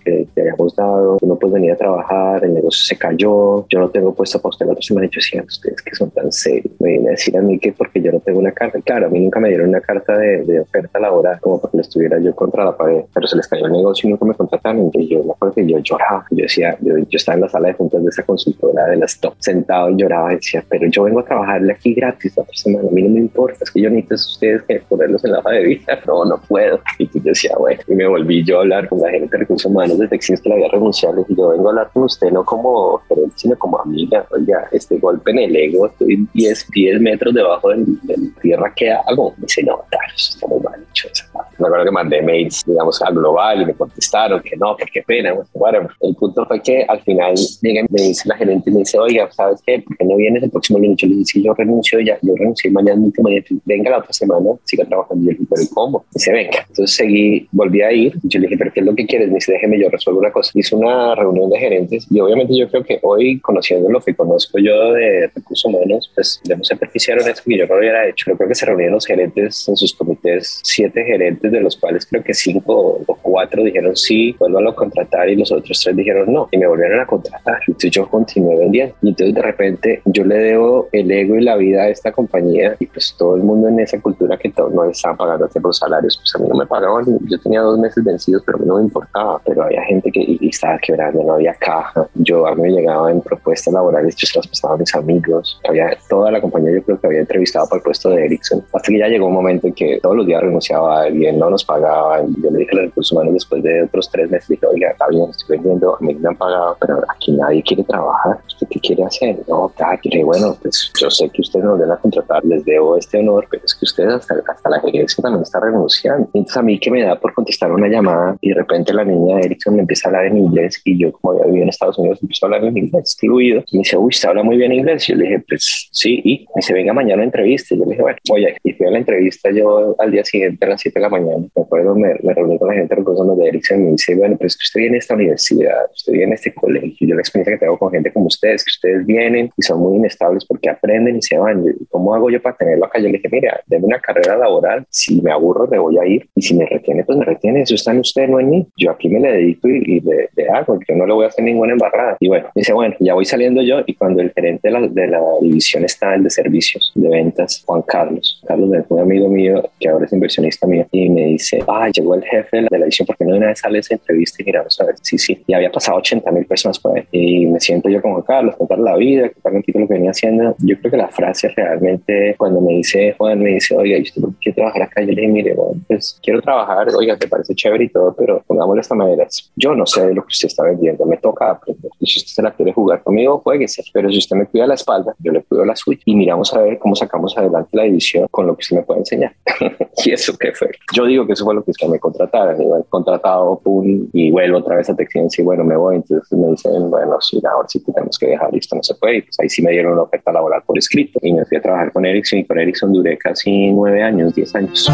que te hayamos dado. No puedes venir a trabajar, el negocio se cayó. Yo no tengo puesto para usted la otra semana. Y yo decía, ustedes que son tan serios. Me viene a decir a mí que porque yo no tengo una carta. Claro, a mí nunca me dieron una carta de, de oferta laboral como porque estuviera yo contra la pared, pero se les cayó el negocio y nunca me contrataron. Y yo me acuerdo que yo lloraba. Yo decía, yo, yo estaba en la sala de juntas de esa consultora de las top, sentado y lloraba y decía, pero yo vengo a trabajarle aquí gratis otra semana, a mí no me importa, es que yo necesito a ustedes que ponerlos en la hoja de vida, no, no puedo. Y yo decía, bueno, y me volví yo a hablar con la gente de recursos humanos de Texas que la había renunciado, y yo vengo a hablar con usted no como gerente, sino como amiga, oiga, este golpe en el ego, estoy 10, 10 metros debajo de, la tierra, ¿qué hago? Me dice, no, claro, eso está muy mal hecho, esa me acuerdo que mandé mails, digamos, a Global y me contestaron que no, que qué pena. Bueno, el punto fue que al final me dice la gerente y me dice, oiga, ¿sabes qué? ¿Por qué no vienes el próximo lunes? Yo le dije, yo renuncio ya, yo renuncié mañana, último día, venga la otra semana, siga trabajando. Y yo le dije, pero ¿cómo? Dice, venga. Entonces seguí, volví a ir. Yo le dije, ¿pero qué es lo que quieres? Me dice, déjeme, yo resuelvo una cosa. Hice una reunión de gerentes y obviamente yo creo que hoy, conociendo lo que conozco yo de recursos humanos, pues debemos ser beneficiaron esto que yo no lo hubiera hecho. Yo creo que se reunieron los gerentes en sus comités, siete gerentes de los cuales creo que cinco o cuatro dijeron sí, vuelvan a contratar y los otros tres dijeron no y me volvieron a contratar. Entonces yo continué vendiendo y entonces de repente yo le debo el ego y la vida a esta compañía y pues todo el mundo en esa cultura que todo, no estaban pagando los salarios, pues a mí no me pagaban. Yo tenía dos meses vencidos, pero a mí no me importaba. Pero había gente que y estaba quebrando, no había caja. Yo a mí me llegaba en propuestas laborales, yo se las pasaba a mis amigos. Había toda la compañía, yo creo que había entrevistado para el puesto de Ericsson. Hasta que ya llegó un momento en que todos los días renunciaba a alguien, no nos pagaba yo le dije a los recursos humanos después de otros tres meses, dije, oiga, está bien, estoy vendiendo, a mí me han pagado, pero aquí nadie quiere trabajar. ¿Usted qué quiere hacer? No, está, quiere, bueno, pues yo sé que ustedes nos deben a contratar, les debo este honor, pero es que ustedes hasta, hasta la gerencia también está renunciando. Entonces a mí que me da por contestar una llamada y de repente la niña de Erickson me empieza a hablar en inglés y yo como había vivido en Estados Unidos empiezo a hablar en inglés fluido. Y me dice, uy, ¿se habla muy bien inglés? Y yo le dije, pues sí. Y me dice, venga mañana a entrevista. Y yo le dije, bueno, voy a Y fui a la entrevista yo al día siguiente a las 7 de la mañana. Me acuerdo, me, me reuní con la gente de de Ericsson y me dice, bueno, pues usted viene a esta universidad, usted viene a este colegio, yo la experiencia que tengo con gente como ustedes, que ustedes vienen y son muy inestables porque aprenden y se van. ¿Cómo hago yo para tenerlo acá? Yo le dije, mira, denme una carrera laboral, si me aburro me voy a ir y si me retiene, pues me retiene. Eso está en usted, no en mí. Yo aquí me le dedico y, le, hago, yo no le voy a hacer ninguna embarrada. Y bueno, dice, bueno, ya voy saliendo yo y cuando el gerente de la, de la división está, el de servicios, de ventas, Juan Carlos, Carlos es un amigo mío que ahora es inversionista mío y me dice, ah, llegó el jefe de la edición porque no de una vez sale esa entrevista y miramos a ver, sí, sí, y había pasado 80 mil personas por ahí y me siento yo como Carlos, contar la vida, contar un poquito lo que venía haciendo. Yo creo que la frase realmente cuando me dice Juan, me dice, oiga, ¿y usted por qué quiere trabajar acá? Yo le dije, mire, bueno, pues quiero trabajar, oiga, te parece chévere y todo, pero pongámoslo de esta manera, yo no sé lo que usted está vendiendo, me toca aprender. Y si usted se la quiere jugar conmigo, jueguese, pero si usted me cuida la espalda, yo le cuido la suya y miramos a ver cómo sacamos adelante la edición con lo que usted me puede enseñar. y eso qué fue. Yo digo que eso fue lo que es que me contrataron, igual contratado pum, y vuelvo otra vez a Texas y bueno, me voy. Entonces me dicen, bueno, sí, ahora sí tenemos que dejar, listo, no se puede. Pues ahí sí me dieron una oferta laboral por escrito y me fui a trabajar con Ericsson y con Ericsson duré casi nueve años, diez años.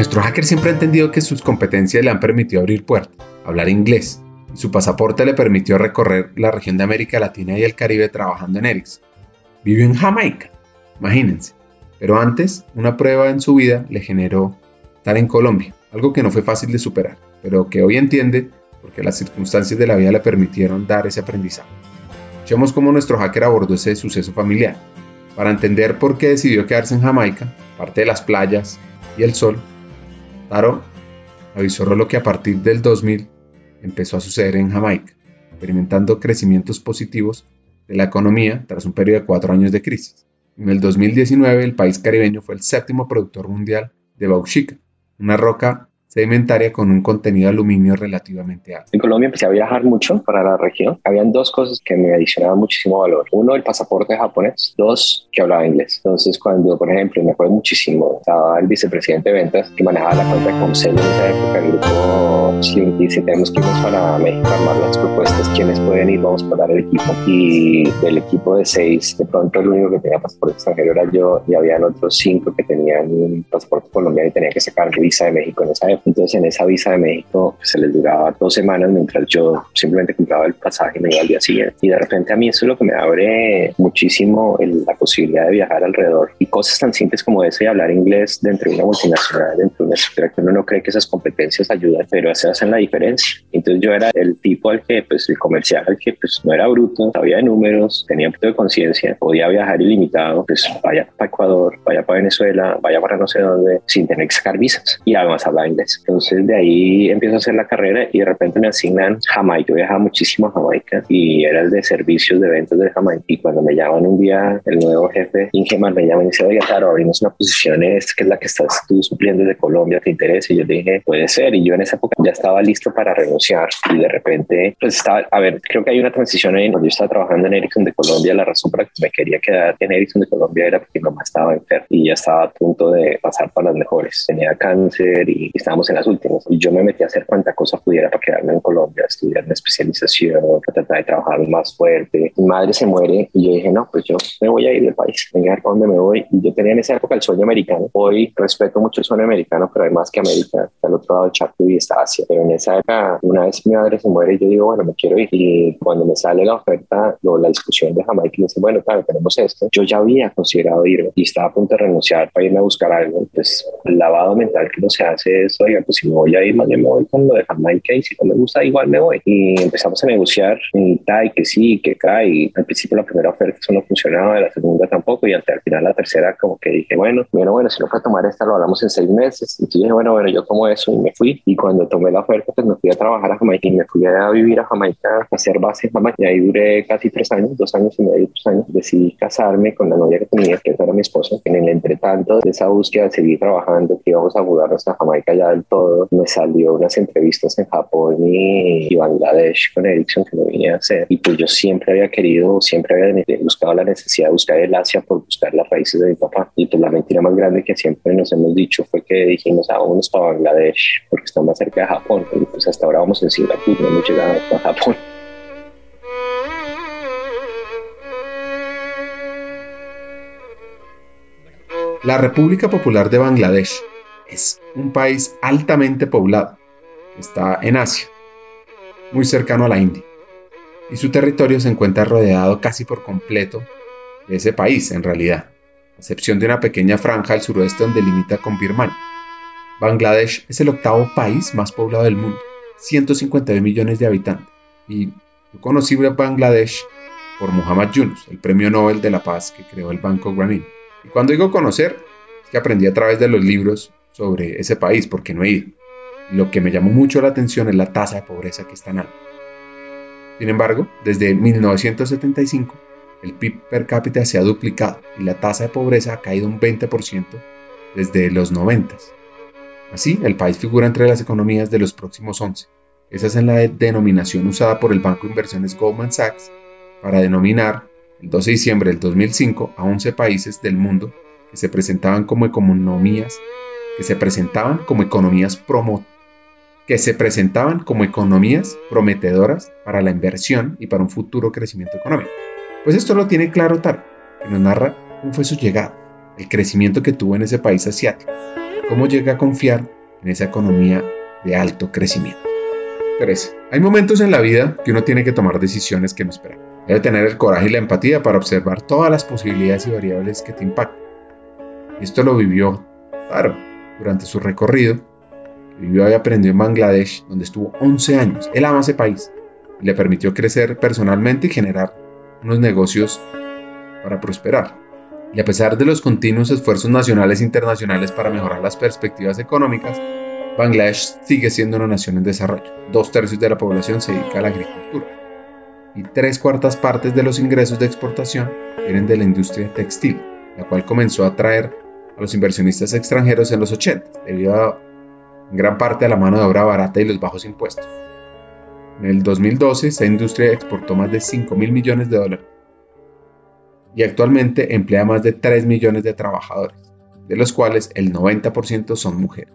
Nuestro hacker siempre ha entendido que sus competencias le han permitido abrir puertas, hablar inglés, y su pasaporte le permitió recorrer la región de América Latina y el Caribe trabajando en Ericsson. Vivió en Jamaica, imagínense. Pero antes, una prueba en su vida le generó estar en Colombia, algo que no fue fácil de superar, pero que hoy entiende porque las circunstancias de la vida le permitieron dar ese aprendizaje. Escuchemos cómo nuestro hacker abordó ese suceso familiar. Para entender por qué decidió quedarse en Jamaica, parte de las playas y el sol, Taro avisó lo que a partir del 2000 empezó a suceder en Jamaica, experimentando crecimientos positivos de la economía tras un periodo de cuatro años de crisis. En el 2019, el país caribeño fue el séptimo productor mundial de bauxita, una roca sedimentaria con un contenido de aluminio relativamente alto. En Colombia empecé a viajar mucho para la región. Habían dos cosas que me adicionaban muchísimo valor. Uno, el pasaporte japonés. Dos, que hablaba inglés. Entonces, cuando, por ejemplo, me acuerdo muchísimo, estaba el vicepresidente de ventas que manejaba la cuenta de Comcel en esa época, el grupo Slim, dice, tenemos que irnos para México a armar las propuestas. ¿Quiénes pueden ir? Vamos a pagar el equipo. Y del equipo de seis, de pronto el único que tenía pasaporte extranjero era yo y habían otros cinco que tenían un pasaporte colombiano y tenían que sacar visa de México en esa época. Entonces en esa visa de México se les duraba dos semanas mientras yo simplemente compraba el pasaje y me iba al día siguiente. Y de repente a mí eso es lo que me abre muchísimo la posibilidad de viajar alrededor. Y cosas tan simples como eso y hablar inglés dentro de una multinacional, dentro de una estructura que uno no cree que esas competencias ayudan, pero se hacen la diferencia. Entonces yo era el tipo al que, pues el comercial, al que pues no era bruto, sabía de números, tenía un poquito de conciencia, podía viajar ilimitado, pues vaya para Ecuador, vaya para Venezuela, vaya para no sé dónde, sin tener que sacar visas. Y además hablaba inglés. Entonces de ahí empiezo a hacer la carrera y de repente me asignan Jamaica. Yo viajaba muchísimo a Jamaica y era el de servicios de ventas de Jamaica. Y cuando me llaman un día, el nuevo jefe, Ingemar, me llama y dice, oye, claro, abrimos una posición es que es la que estás tú supliendo de Colombia, ¿te interesa? Y yo le dije, puede ser. Y yo en esa época ya estaba listo para renunciar y de repente, pues estaba, a ver, creo que hay una transición ahí. Cuando yo estaba trabajando en Ericsson de Colombia, la razón por la que me quería quedar en Ericsson de Colombia era porque mi mamá estaba enferma y ya estaba a punto de pasar para las mejores. Tenía cáncer y estábamos en las últimas y yo me metí a hacer cuanta cosa pudiera para quedarme en Colombia, estudiar una especialización, tratar de trabajar más fuerte. Mi madre se muere y yo dije, no, pues yo me voy a ir del país, venga para dónde me voy. Y yo tenía en esa época el sueño americano. Hoy respeto mucho el sueño americano, pero además que América, al otro lado del charco y está Asia. Pero en esa época, una vez mi madre se muere, yo digo, bueno, me quiero ir. Y cuando me sale la oferta, lo, la discusión de Jamaica, y dice, bueno, claro, tenemos esto. Yo ya había considerado irme y estaba a punto de renunciar para irme a buscar algo. Pues el lavado mental que no se hace es, oiga, pues si me voy a ir, más bien me voy con lo de Jamaica y si no me gusta, igual me voy. Y empezamos a negociar y tal, que sí, que cae. Y al principio la primera oferta eso no funcionaba, la segunda tampoco. Y hasta al final la tercera, como que dije, bueno, bueno, bueno, si no puedo tomar esta, lo hablamos en seis meses. Y dije, bueno, bueno, yo tomo eso y me fui. Y cuando tomé la oferta, pues me fui a trabajar a Jamaica y me fui a vivir a Jamaica, a hacer base en Jamaica. Y ahí duré casi tres años, dos años y medio, tres años. Decidí casarme con la novia que tenía, que era mi esposa. En el entretanto de esa búsqueda de seguir trabajando, que íbamos a mudarnos a Jamaica ya todo, me salió unas entrevistas en Japón y, Bangladesh con Ericsson que lo venía a hacer. Y pues yo siempre había querido, siempre había buscado la necesidad de buscar el Asia por buscar las raíces de mi papá. Y pues la mentira más grande que siempre nos hemos dicho fue que dijimos, ah, vámonos para Bangladesh porque está más cerca de Japón. Y pues hasta ahora vamos en Singapur, no hemos llegado a Japón. La República Popular de Bangladesh es un país altamente poblado está en Asia, muy cercano a la India, y su territorio se encuentra rodeado casi por completo de ese país en realidad, a excepción de una pequeña franja al suroeste donde limita con Birmania. Bangladesh es el octavo país más poblado del mundo, 152 millones de habitantes, y yo conocí a Bangladesh por Muhammad Yunus, el premio Nobel de la Paz que creó el Banco Grameen. Y cuando digo conocer, es que aprendí a través de los libros sobre ese país, porque no he ido. Lo que me llamó mucho la atención es la tasa de pobreza que está en alta. Sin embargo, desde 1975, el PIB per cápita se ha duplicado y la tasa de pobreza ha caído un 20% desde los 90. Así, el país figura entre las economías de los próximos 11. Esa es la denominación usada por el Banco de Inversiones Goldman Sachs para denominar el 12 de diciembre del 2005 a 11 países del mundo que se presentaban como economías que se presentaban como economías promo que se presentaban como economías prometedoras para la inversión y para un futuro crecimiento económico. Pues esto lo tiene claro Taro, que nos narra cómo fue su llegada, el crecimiento que tuvo en ese país asiático, cómo llega a confiar en esa economía de alto crecimiento. 3. Hay momentos en la vida que uno tiene que tomar decisiones que no espera. Debe tener el coraje y la empatía para observar todas las posibilidades y variables que te impactan. Esto lo vivió Taro durante su recorrido vivió y aprendió en Bangladesh, donde estuvo 11 años. Él ama ese país y le permitió crecer personalmente y generar unos negocios para prosperar. Y a pesar de los continuos esfuerzos nacionales e internacionales para mejorar las perspectivas económicas, Bangladesh sigue siendo una nación en desarrollo. Dos tercios de la población se dedica a la agricultura y tres cuartas partes de los ingresos de exportación vienen de la industria textil, la cual comenzó a atraer los inversionistas extranjeros en los 80, debido a, gran parte a la mano de obra barata y los bajos impuestos. En el 2012, esta industria exportó más de 5 mil millones de dólares y actualmente emplea más de 3 millones de trabajadores, de los cuales el 90% son mujeres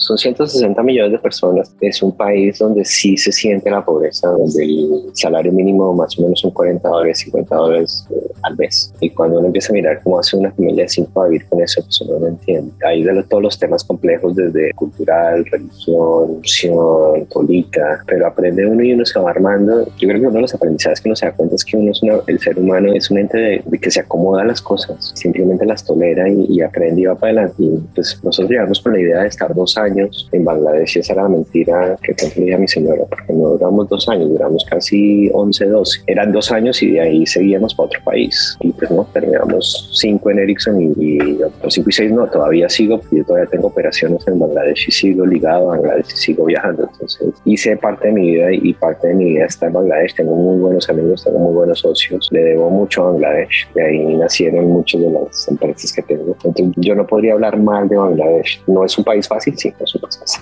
son 160 millones de personas. Es un país donde sí se siente la pobreza, donde el salario mínimo más o menos son 40 dólares, 50 dólares eh, al mes. Y cuando uno empieza a mirar cómo hace una familia de cinco a vivir con eso, pues uno no entiende. Ahí de todos los temas complejos, desde cultural, religión, opción, política, pero aprende uno y uno se va armando. Yo creo que uno de los aprendizajes que uno se da cuenta es que uno es el ser humano es un ente de, que se acomoda a las cosas, simplemente las tolera y, aprende y va para adelante. Y pues nosotros llegamos con la idea de estar dos años en Bangladesh esa era la mentira que cumplía mi señora, porque no duramos dos años, duramos casi 11, 12. Eran dos años y de ahí seguíamos para otro país. Y pues no, terminamos cinco en Ericsson y, los cinco y seis no, todavía sigo, yo todavía tengo operaciones en Bangladesh y sigo ligado a Bangladesh y sigo viajando. Entonces hice parte de mi vida y parte de mi vida está en Bangladesh. Tengo muy buenos amigos, tengo muy buenos socios. Le debo mucho a Bangladesh. De ahí nacieron muchas de las empresas que tengo. Entonces yo no podría hablar mal de Bangladesh. No es un país fácil, sí,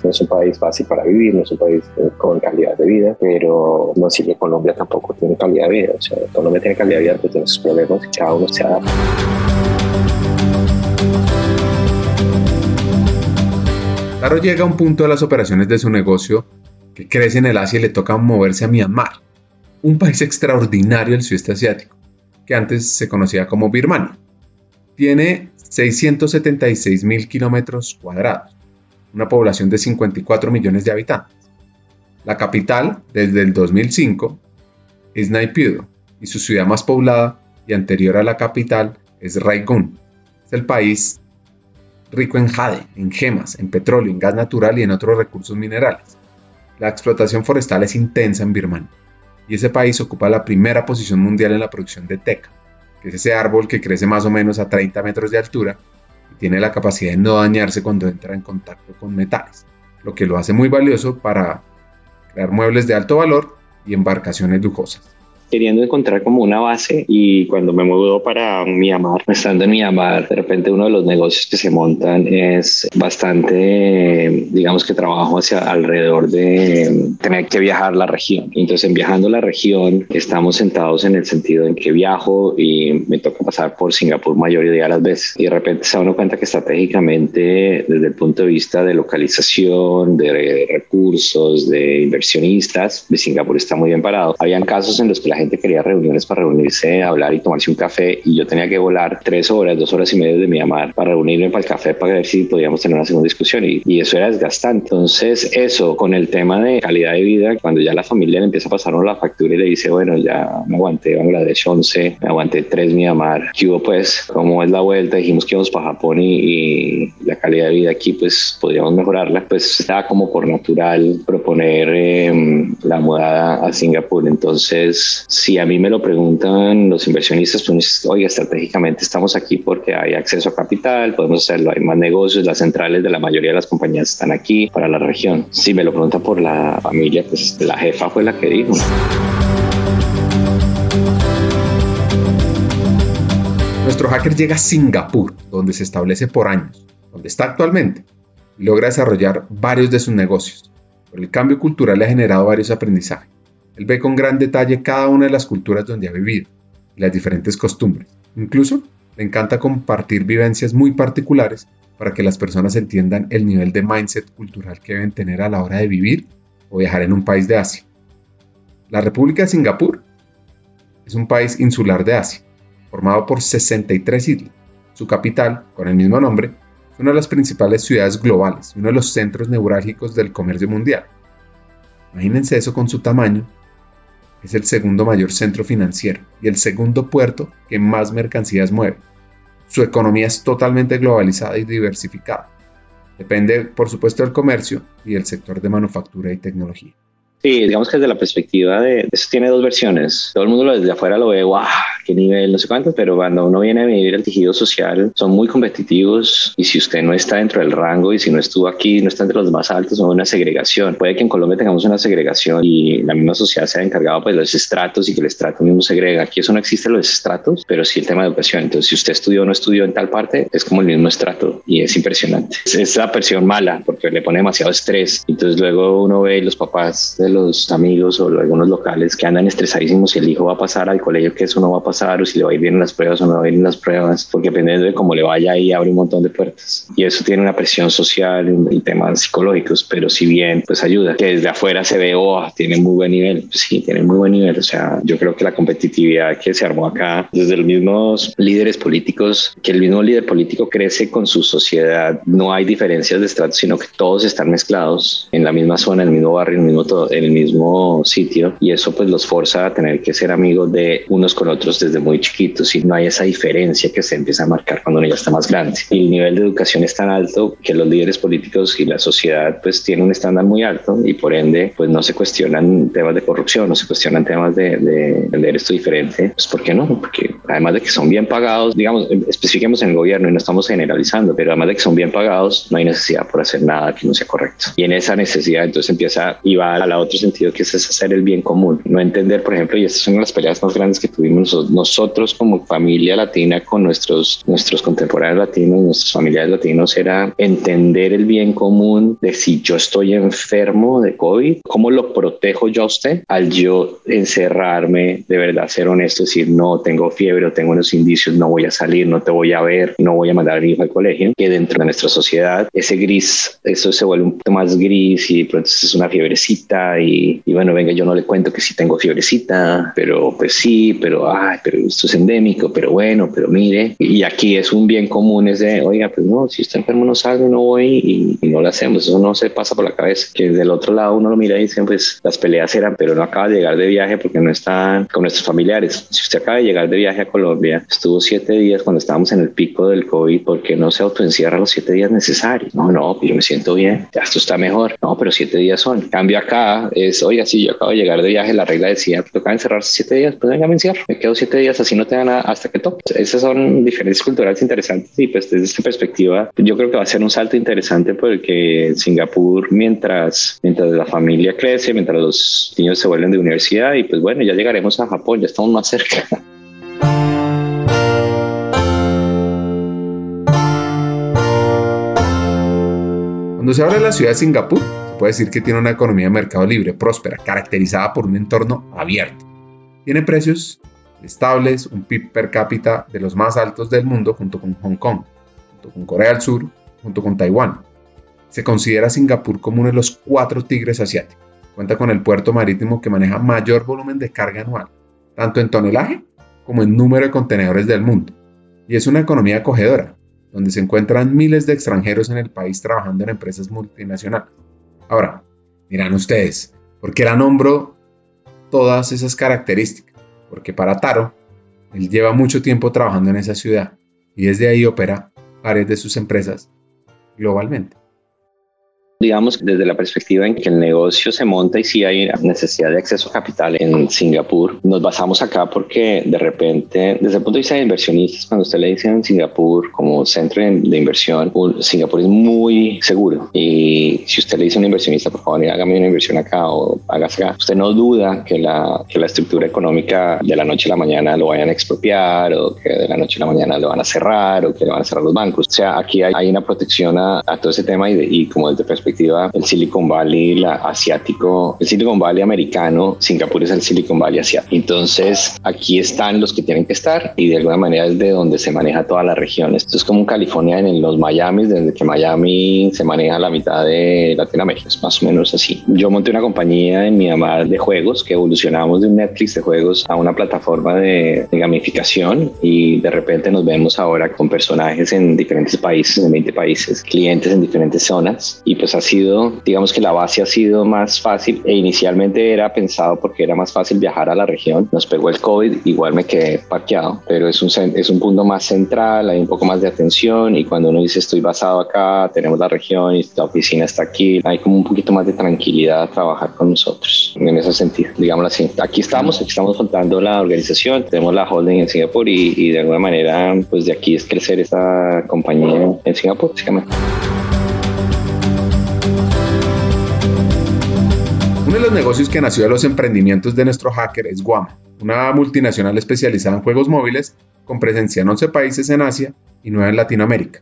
no es un país fácil para vivir, no es un país eh, con calidad de vida, pero no que Colombia tampoco tiene calidad de vida. O sea, Colombia tiene calidad de vida, pero tiene sus problemas y cada uno se adapta. Claro llega a un punto de las operaciones de su negocio que crece en el Asia y le toca moverse a Myanmar, un país extraordinario del sudeste asiático, que antes se conocía como Birmania. Tiene 676 mil kilómetros cuadrados, una población de 54 millones de habitantes. La capital, desde el 2005, es Naypyidaw y su ciudad más poblada y anterior a la capital es Raigun. Es el país rico en jade, en gemas, en petróleo, en gas natural y en otros recursos minerales. La explotación forestal es intensa en Birmania y ese país ocupa la primera posición mundial en la producción de teca, que es ese árbol que crece más o menos a 30 metros de altura tiene la capacidad de no dañarse cuando entra en contacto con metales, lo que lo hace muy valioso para crear muebles de alto valor y embarcaciones lujosas queriendo encontrar como una base y cuando me mudo para Myanmar, estando en Myanmar, de repente uno de los negocios que se montan es bastante, digamos que trabajo hacia alrededor de tener que viajar la región. Entonces, en viajando la región, estamos sentados en el sentido en que viajo y me toca pasar por Singapur mayoría de las veces. Y de repente se da uno cuenta que estratégicamente, desde el punto de vista de localización, de recursos, de inversionistas, de Singapur está muy bien parado. Habían casos en los que la gente quería reuniones para reunirse, hablar y tomarse un café y yo tenía que volar tres horas, dos horas y media de Miamar para reunirme para el café para ver si podíamos tener una segunda discusión y, y eso era desgastante. Entonces eso con el tema de calidad de vida, cuando ya la familia le empieza a pasar la factura y le dice, bueno, ya me aguanté Bangladesh 11, me aguanté 3 Miamar, ¿qué hubo pues? ¿Cómo es la vuelta? Dijimos que íbamos para Japón y, la calidad de vida aquí pues podríamos mejorarla, pues estaba como por natural proponer em, la mudada a Singapur. Entonces si a mí me lo preguntan los inversionistas, pues, oye, estratégicamente estamos aquí porque hay acceso a capital, podemos hacerlo, hay más negocios, las centrales de la mayoría de las compañías están aquí para la región. Si me lo preguntan por la familia, pues la jefa fue la que dijo. Nuestro hacker llega a Singapur, donde se establece por años, donde está actualmente, y logra desarrollar varios de sus negocios. Pero el cambio cultural le ha generado varios aprendizajes él ve con gran detalle cada una de las culturas donde ha vivido y las diferentes costumbres. Incluso le encanta compartir vivencias muy particulares para que las personas entiendan el nivel de mindset cultural que deben tener a la hora de vivir o viajar en un país de Asia. La República de Singapur es un país insular de Asia, formado por 63 islas. Su capital, con el mismo nombre, es una de las principales ciudades globales y uno de los centros neurálgicos del comercio mundial. Imagínense eso con su tamaño es el segundo mayor centro financiero y el segundo puerto que más mercancías mueve. Su economía es totalmente globalizada y diversificada. Depende, por supuesto, del comercio y el sector de manufactura y tecnología. Sí, digamos que desde la perspectiva de eso tiene dos versiones. Todo el mundo desde afuera lo ve, wow, qué nivel, no sé cuánto, pero cuando uno viene a vivir el tejido social, son muy competitivos y si usted no está dentro del rango y si no estuvo aquí, no está entre los más altos, son una segregación. Puede que en Colombia tengamos una segregación y la misma sociedad se ha encargado pues, de los estratos y que el estrato mismo segrega. Aquí eso no existe los estratos, pero sí el tema de educación. Entonces, si usted estudió o no estudió en tal parte, es como el mismo estrato y es impresionante. Es la versión mala porque le pone demasiado estrés. Entonces, luego uno ve los papás de los amigos o algunos locales que andan estresadísimos si el hijo va a pasar al colegio, que eso no va a pasar, o si le va a ir bien en las pruebas o no va a ir en las pruebas, porque dependiendo de cómo le vaya ahí abre un montón de puertas. Y eso tiene una presión social y temas psicológicos, pero si bien pues ayuda, que desde afuera se ve, oh, tiene muy buen nivel, pues sí, tiene muy buen nivel. O sea, yo creo que la competitividad que se armó acá desde los mismos líderes políticos, que el mismo líder político crece con su sociedad, no hay diferencias de estrato, sino que todos están mezclados en la misma zona, en el mismo barrio, en el mismo, todo, el mismo sitio y eso pues los forza a tener que ser amigos de unos con otros desde muy chiquitos y no hay esa diferencia que se empieza a marcar cuando uno ya está más grande. Y el nivel de educación es tan alto que los líderes políticos y la sociedad pues tienen un estándar muy alto y por ende pues no se cuestionan temas de corrupción, no se cuestionan temas de, de esto diferente. Pues ¿por qué no? Porque además de que son bien pagados, digamos, especifiquemos en el gobierno y no estamos generalizando, pero además de que son bien pagados, no hay necesidad por hacer nada que no sea correcto. Y en esa necesidad entonces empieza y va al otro sentido que es hacer el bien común, no entender, por ejemplo, y estas son las peleas más grandes que tuvimos nosotros como familia latina con nuestros, nuestros contemporáneos latinos, nuestros familiares latinos, era entender el bien común de si yo estoy enfermo de COVID, ¿cómo lo protejo yo a usted? Al yo encerrarme, de verdad ser honesto, decir, no, tengo fiebre o tengo unos indicios, no voy a salir, no te voy a ver, no voy a mandar a mi hijo al colegio, que dentro de nuestra sociedad ese gris, eso se vuelve un poco más gris y pronto es una fiebrecita y y bueno, venga, yo no le cuento que sí tengo fiebrecita, pero pues sí, pero, ay, pero esto es endémico, pero bueno, pero mire, y aquí es un bien común, es de, oiga, pues no, si está enfermo no salgo, no voy y, no lo hacemos, eso no se pasa por la cabeza, que del otro lado uno lo mira y dice, pues las peleas eran, pero no acaba de llegar de viaje porque no está con nuestros familiares. Si usted acaba de llegar de viaje Colombia, estuvo siete días cuando estábamos en el pico del COVID, porque no se autoencierra los siete días necesarios? No, no, yo me siento bien, ya esto está mejor. No, pero siete días son. Cambio acá es, oiga, si yo acabo de llegar de viaje, la regla decía, tocaba encerrarse siete días, pues venga, me encierro, me quedo siete días, así no te nada hasta que toque. Esas son diferencias culturales interesantes y pues desde esta perspectiva, yo creo que va a ser un salto interesante porque Singapur, mientras, mientras la familia crece, mientras los niños se vuelven de universidad y pues bueno, ya llegaremos a Japón, ya estamos más cerca. Cuando se habla de la ciudad de Singapur, puede decir que tiene una economía de mercado libre, próspera, caracterizada por un entorno abierto. Tiene precios estables, un PIB per cápita de los más altos del mundo junto con Hong Kong, junto con Corea del Sur, junto con Taiwán. Se considera Singapur como uno de los cuatro tigres asiáticos. Cuenta con el puerto marítimo que maneja mayor volumen de carga anual, tanto en tonelaje como en número de contenedores del mundo. Y es una economía acogedora, donde se encuentran miles de extranjeros en el país trabajando en empresas multinacionales. Ahora, dirán ustedes, ¿por qué la nombro todas esas características? Porque para Taro, él lleva mucho tiempo trabajando en esa ciudad y desde ahí opera varias de sus empresas globalmente digamos, desde la perspectiva en que el negocio se monta y si hay necesidad de acceso a capital en Singapur, nos basamos acá porque de repente, desde el punto de vista de inversionistas, cuando usted le dice en Singapur como centro de inversión, Singapur es muy seguro. Y si usted le dice a un inversionista, por favor, hágame una inversión acá o hágase acá, usted no duda que la, que la estructura económica de la noche a la mañana lo vayan a expropiar o que de la noche a la mañana lo van a cerrar o que le van a cerrar los bancos. O sea, aquí hay, hay una protección a, a, todo ese tema y, de, y como desde perspectiva el Silicon Valley la asiático, el Silicon Valley americano, Singapur es el Silicon Valley asiático. Entonces, aquí están los que tienen que estar y de alguna manera es de donde se maneja toda la región. Esto es como California en los Miami, desde que Miami se maneja la mitad de Latinoamérica, es más o menos así. Yo monté una compañía en Myanmar de juegos que evolucionamos de un Netflix de juegos a una plataforma de, de gamificación y de repente nos vemos ahora con personajes en diferentes países, en 20 países, clientes en diferentes zonas y pues ha sido, digamos que la base ha sido más fácil e inicialmente era pensado porque era más fácil viajar a la región. Nos pegó el COVID, igual me quedé parqueado, pero es un, es un punto más central, hay un poco más de atención y cuando uno dice estoy basado acá, tenemos la región y la oficina está aquí, hay como un poquito más de tranquilidad a trabajar con nosotros en ese sentido, digámoslo así. Aquí estamos, aquí estamos contando la organización, tenemos la holding en Singapur y, y de alguna manera, pues de aquí es crecer esta compañía en Singapur, básicamente. De los negocios que nació de los emprendimientos de nuestro hacker es Guama, una multinacional especializada en juegos móviles con presencia en 11 países en Asia y 9 en Latinoamérica.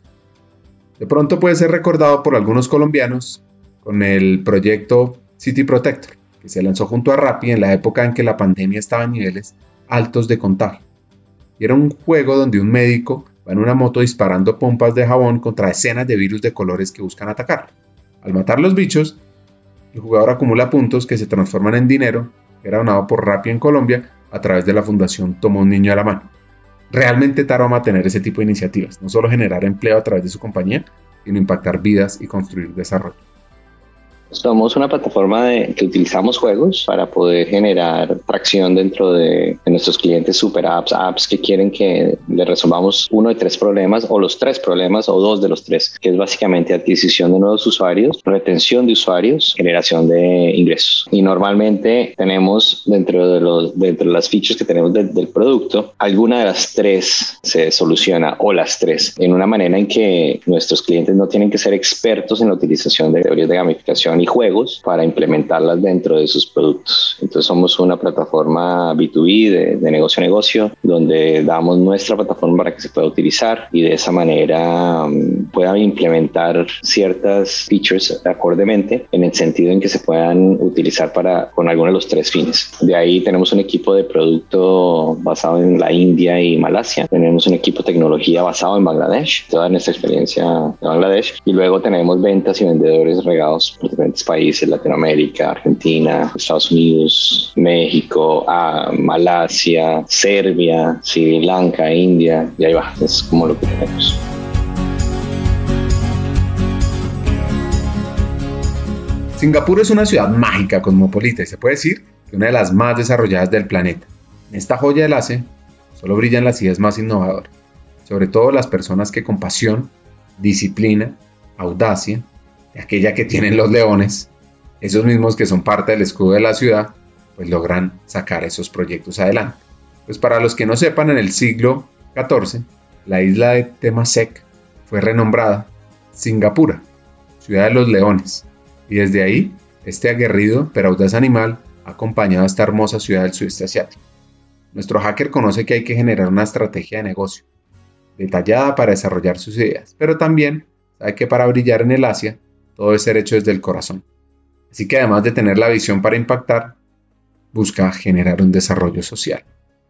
De pronto puede ser recordado por algunos colombianos con el proyecto City Protector, que se lanzó junto a Rappi en la época en que la pandemia estaba a niveles altos de contagio. Era un juego donde un médico va en una moto disparando pompas de jabón contra decenas de virus de colores que buscan atacar. Al matar los bichos, el jugador acumula puntos que se transforman en dinero, era donado por Rappi en Colombia a través de la fundación Tomó un niño a la mano. Realmente Taroma tener ese tipo de iniciativas, no solo generar empleo a través de su compañía, sino impactar vidas y construir desarrollo. Somos una plataforma de, que utilizamos juegos para poder generar tracción dentro de, nuestros clientes super apps, apps que quieren que le resolvamos uno de tres problemas o los tres problemas o dos de los tres, que es básicamente adquisición de nuevos usuarios, retención de usuarios, generación de ingresos. Y normalmente tenemos dentro de, los, dentro de las features que tenemos del producto, alguna de las tres se soluciona o las tres en una manera en que nuestros clientes no tienen que ser expertos en la utilización de teorías de gamificación y juegos para implementarlas dentro de sus productos. Entonces somos una plataforma B2B de, negocio a negocio donde damos nuestra plataforma para que se pueda utilizar y de esa manera um, puedan implementar ciertas features acordemente en el sentido en que se puedan utilizar para con alguno de los tres fines. De ahí tenemos un equipo de producto basado en la India y Malasia. Tenemos un equipo de tecnología basado en Bangladesh, toda nuestra experiencia de Bangladesh. Y luego tenemos ventas y vendedores regados por países, Latinoamérica, Argentina, Estados Unidos, México, ah, Malasia, Serbia, Sri Lanka, India, y ahí va, es como lo que tenemos. Singapur es una ciudad mágica, cosmopolita y se puede decir que una de las más desarrolladas del planeta. En esta joya del ACE solo brillan las ideas más innovadoras, sobre todo las personas que con pasión, disciplina, audacia aquella que tienen los leones, esos mismos que son parte del escudo de la ciudad, pues logran sacar esos proyectos adelante. Pues para los que no sepan, en el siglo XIV, la isla de Temasek fue renombrada Singapura, ciudad de los leones, y desde ahí, este aguerrido pero audaz animal ha acompañado a esta hermosa ciudad del sudeste asiático. Nuestro hacker conoce que hay que generar una estrategia de negocio, detallada para desarrollar sus ideas, pero también sabe que para brillar en el Asia todo es ser hecho desde el corazón. Así que además de tener la visión para impactar, busca generar un desarrollo social.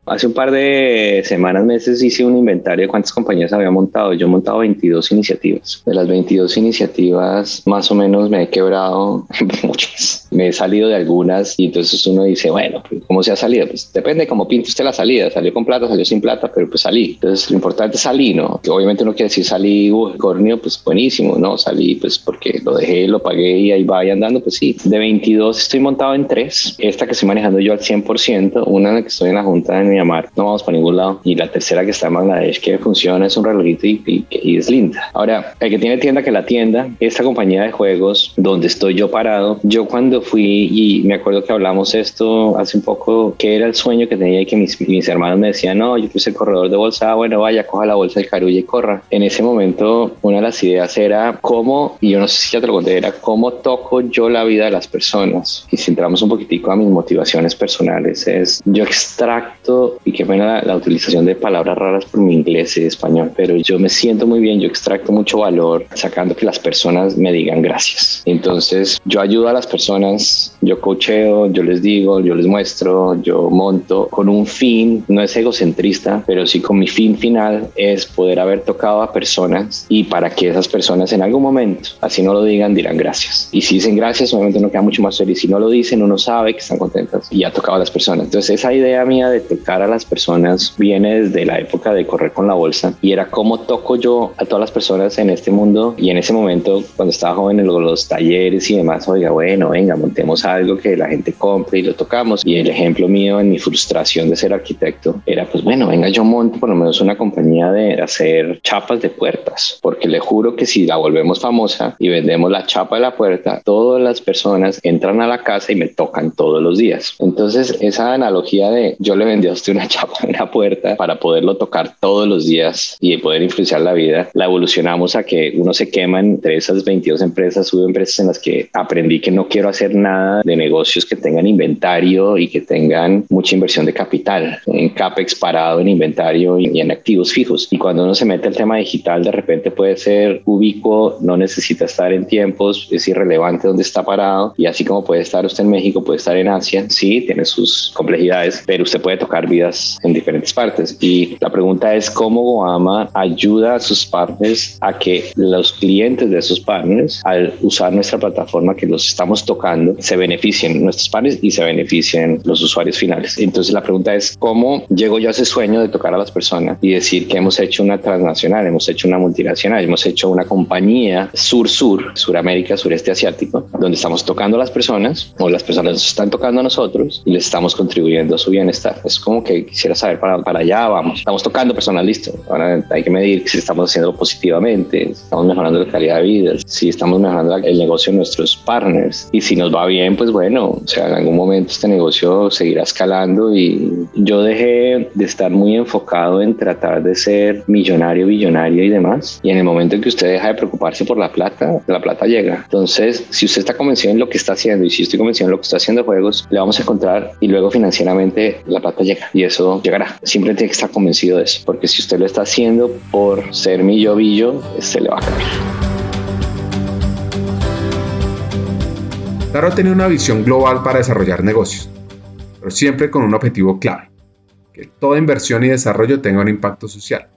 Hace un par de semanas, meses, hice un inventario de cuántas compañías había montado. Yo he montado 22 iniciativas. De las 22 iniciativas, más o menos me he quebrado muchas. Me he salido de algunas y entonces uno dice, bueno, pues, ¿cómo se ha salido? Pues depende cómo pinte usted la salida. Salió con plata, salió sin plata, pero pues salí. Entonces lo importante es salir, ¿no? Que obviamente uno quiere decir salí, uh, corneo, pues buenísimo, ¿no? Salí pues porque lo dejé, lo pagué y ahí va andando, pues sí. De 22 estoy montado en tres. Esta que estoy manejando yo al 100%, una en la que estoy en la junta de llamar, no vamos para ningún lado. Y la tercera que está en Bangladesh, que funciona, es un relojito y, y, es linda. Ahora, el que tiene tienda que la tienda, esta compañía de juegos donde estoy yo parado, yo cuando fui y me acuerdo que hablamos esto hace un poco, que era el sueño que tenía y que mis, mis hermanos me decían, no, yo puse el corredor de bolsa, ah, bueno, vaya, coja la bolsa del carulla y corra. En ese momento, una de las ideas era cómo, y yo no sé si ya te lo conté, era cómo toco yo la vida de las personas. Y si entramos un poquitico a mis motivaciones personales, es yo extracto y qué pena la, utilización de palabras raras por mi inglés y español, pero yo me siento muy bien, yo extracto mucho valor sacando que las personas me digan gracias. Entonces yo ayudo a las personas yo coacheo, yo les digo, yo les muestro, yo monto con un fin, no es egocentrista, pero sí con mi fin final es poder haber tocado a personas y para que esas personas en algún momento, así no lo digan, dirán gracias. Y si dicen gracias, obviamente uno queda mucho más feliz. Si no lo dicen, uno sabe que están contentas y ha tocado a las personas. Entonces esa idea mía de tocar a las personas viene desde la época de correr con la bolsa y era cómo toco yo a todas las personas en este mundo y en ese momento cuando estaba joven en los talleres y demás, oiga, bueno, venga, montemos algo que la gente compre y lo tocamos. Y el ejemplo mío en mi frustración de ser arquitecto era pues bueno, venga, yo monto por lo menos una compañía de hacer chapas de puertas, porque le juro que si la volvemos famosa y vendemos la chapa de la puerta, todas las personas entran a la casa y me tocan todos los días. Entonces esa analogía de yo le vendí a usted una chapa en la puerta para poderlo tocar todos los días y poder influenciar la vida, la evolucionamos a que uno se quema entre esas 22 empresas, hubo empresas en las que aprendí que no quiero hacer nada de negocios que tengan inventario y que tengan mucha inversión de capital, en CAPEX parado en inventario y en activos fijos. Y cuando uno se mete al tema digital, de repente puede ser ubicuo, no necesita estar en tiempos, es irrelevante dónde está parado y así como puede estar usted en México, puede estar en Asia, sí, tiene sus complejidades, pero usted puede tocar vidas en diferentes partes. Y la pregunta es cómo Goama ayuda a sus partners a que los clientes de esos partners, al usar nuestra plataforma que los estamos tocando, se beneficien nuestros partners y se beneficien los usuarios finales. Entonces la pregunta es cómo llego yo a ese sueño de tocar a las personas y decir que hemos hecho una transnacional, hemos hecho una multinacional, hemos hecho una compañía sur-sur, Suramérica, sureste asiático, donde estamos tocando a las personas o las personas nos están tocando a nosotros y les estamos contribuyendo a su bienestar. Es como que quisiera saber para, para allá vamos. Estamos tocando personas, listo. Ahora hay que medir si estamos haciendo positivamente, si estamos mejorando la calidad de vida, si estamos mejorando el negocio de nuestros partners. Y si nos va bien, pues bueno, o sea, en algún momento este negocio seguirá escalando y yo dejé de estar muy enfocado en tratar de ser millonario, billonario y demás. Y en el momento en que usted deja de preocuparse por la plata, la plata llega. Entonces, si usted está convencido en lo que está haciendo y si estoy convencido en lo que está haciendo juegos, le vamos a encontrar y luego financieramente la plata llega y eso llegará. Siempre tiene que estar convencido de eso, porque si usted lo está haciendo por ser millo billo, se le va a caer. Taro tiene una visión global para desarrollar negocios, pero siempre con un objetivo clave, que toda inversión y desarrollo tenga un impacto social.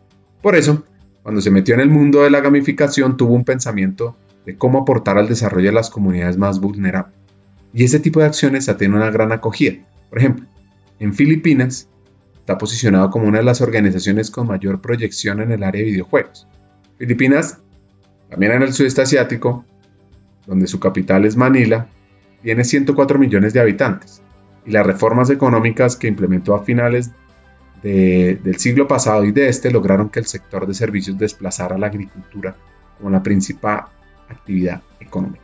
Por eso, cuando se metió en el mundo de la gamificación, tuvo un pensamiento de cómo aportar al desarrollo de las comunidades más vulnerables. Y ese tipo de acciones ha tenido una gran acogida. Por ejemplo, en Filipinas está posicionado como una de las organizaciones con mayor proyección en el área de videojuegos. Filipinas, también en el sudeste asiático, donde su capital es Manila, tiene 104 millones de habitantes y las reformas económicas que implementó a finales del siglo pasado y de este lograron que el sector de servicios desplazara la agricultura como la principal actividad económica.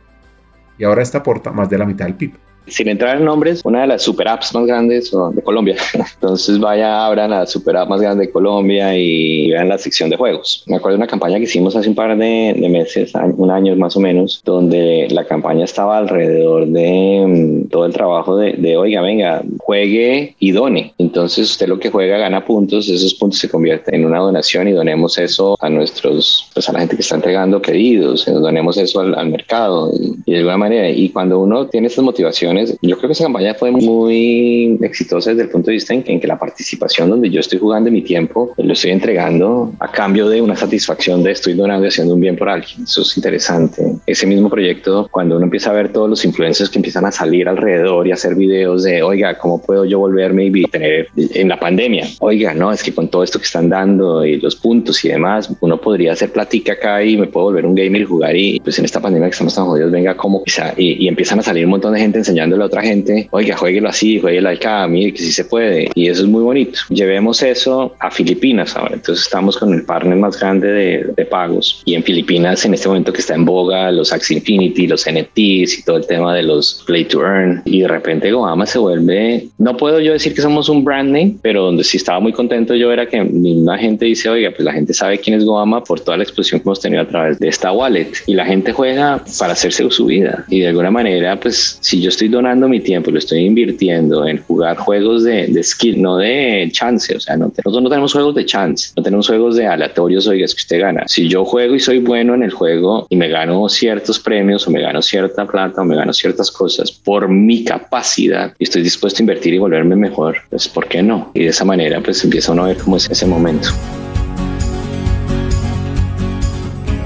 Y ahora esta aporta más de la mitad del PIB sin entrar en nombres, una de las super apps más grandes de Colombia. Entonces vaya, abran la super app más grande de Colombia y vean la sección de juegos. Me acuerdo de una campaña que hicimos hace un par de, meses, un año más o menos, donde la campaña estaba alrededor de mm, todo el trabajo de, de, oiga, venga, juegue y done. Entonces usted lo que juega gana puntos, esos puntos se convierten en una donación y donemos eso a nuestros, pues a la gente que está entregando pedidos, donemos eso al, al mercado y, y de alguna manera. Y cuando uno tiene estas motivaciones, yo creo que esa campaña fue muy exitosa desde el punto de vista en que, la participación donde yo estoy jugando mi tiempo, lo estoy entregando a cambio de una satisfacción de estoy donando y haciendo un bien por alguien. Eso es interesante. Ese mismo proyecto, cuando uno empieza a ver todos los influencers que empiezan a salir alrededor y hacer videos de, oiga, ¿cómo puedo yo volverme y tener en la pandemia? Oiga, no, es que con todo esto que están dando y los puntos y demás, uno podría hacer platica acá y me puedo volver un gamer y jugar y pues en esta pandemia que estamos tan jodidos, venga, ¿cómo? Y, y empiezan a salir un montón de gente enseñando a otra gente, oiga, jueguelo así, jueguelo acá, mire que sí se puede. Y eso es muy bonito. Llevemos eso a Filipinas ahora. Entonces estamos con el partner más grande de, de pagos. Y en Filipinas, en este momento que está en boga, los Axie Infinity, los NFTs y todo el tema de los Play to Earn. Y de repente Goama se vuelve no puedo yo decir que somos un brand name, pero donde sí estaba muy contento yo era que misma gente dice, oiga, pues la gente sabe quién es Goama por toda la exposición que hemos tenido a través de esta wallet y la gente juega para hacerse su vida y de alguna manera, pues si yo estoy donando mi tiempo, lo estoy invirtiendo en jugar juegos de, de skill, no de chance, o sea, no, nosotros no tenemos juegos de chance, no tenemos juegos de aleatorios, oiga, es que usted gana. Si yo juego y soy bueno en el juego y me gano ciertos premios o me gano cierta plata o me gano ciertas cosas por mi capacidad y estoy dispuesto a invertir y volverme mejor, pues ¿por qué no? Y de esa manera pues empieza uno a ver cómo es ese momento.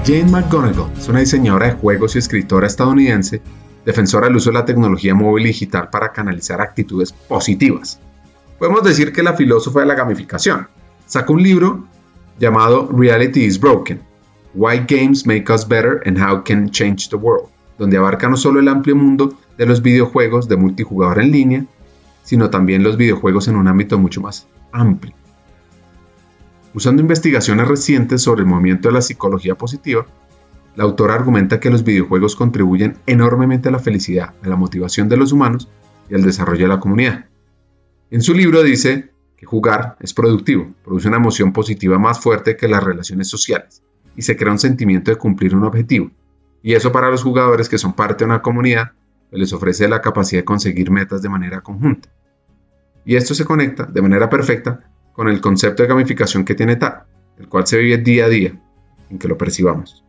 Jane McGonigal es una diseñadora de juegos y escritora estadounidense, defensora del uso de la tecnología móvil y digital para canalizar actitudes positivas. Podemos decir que la filósofa de la gamificación. Sacó un libro llamado Reality is Broken, Why Games Make Us Better and How Can Change the World, donde abarca no solo el amplio mundo de los videojuegos de multijugador en línea, sino también los videojuegos en un ámbito mucho más amplio. Usando investigaciones recientes sobre el movimiento de la psicología positiva, la autora argumenta que los videojuegos contribuyen enormemente a la felicidad, a la motivación de los humanos y al desarrollo de la comunidad. En su libro dice que jugar es productivo, produce una emoción positiva más fuerte que las relaciones sociales y se crea un sentimiento de cumplir un objetivo. Y eso para los jugadores que son parte de una comunidad les ofrece la capacidad de conseguir metas de manera conjunta. Y esto se conecta de manera perfecta con el concepto de gamificación que tiene TAC, el cual se vive día a día, en que lo percibamos.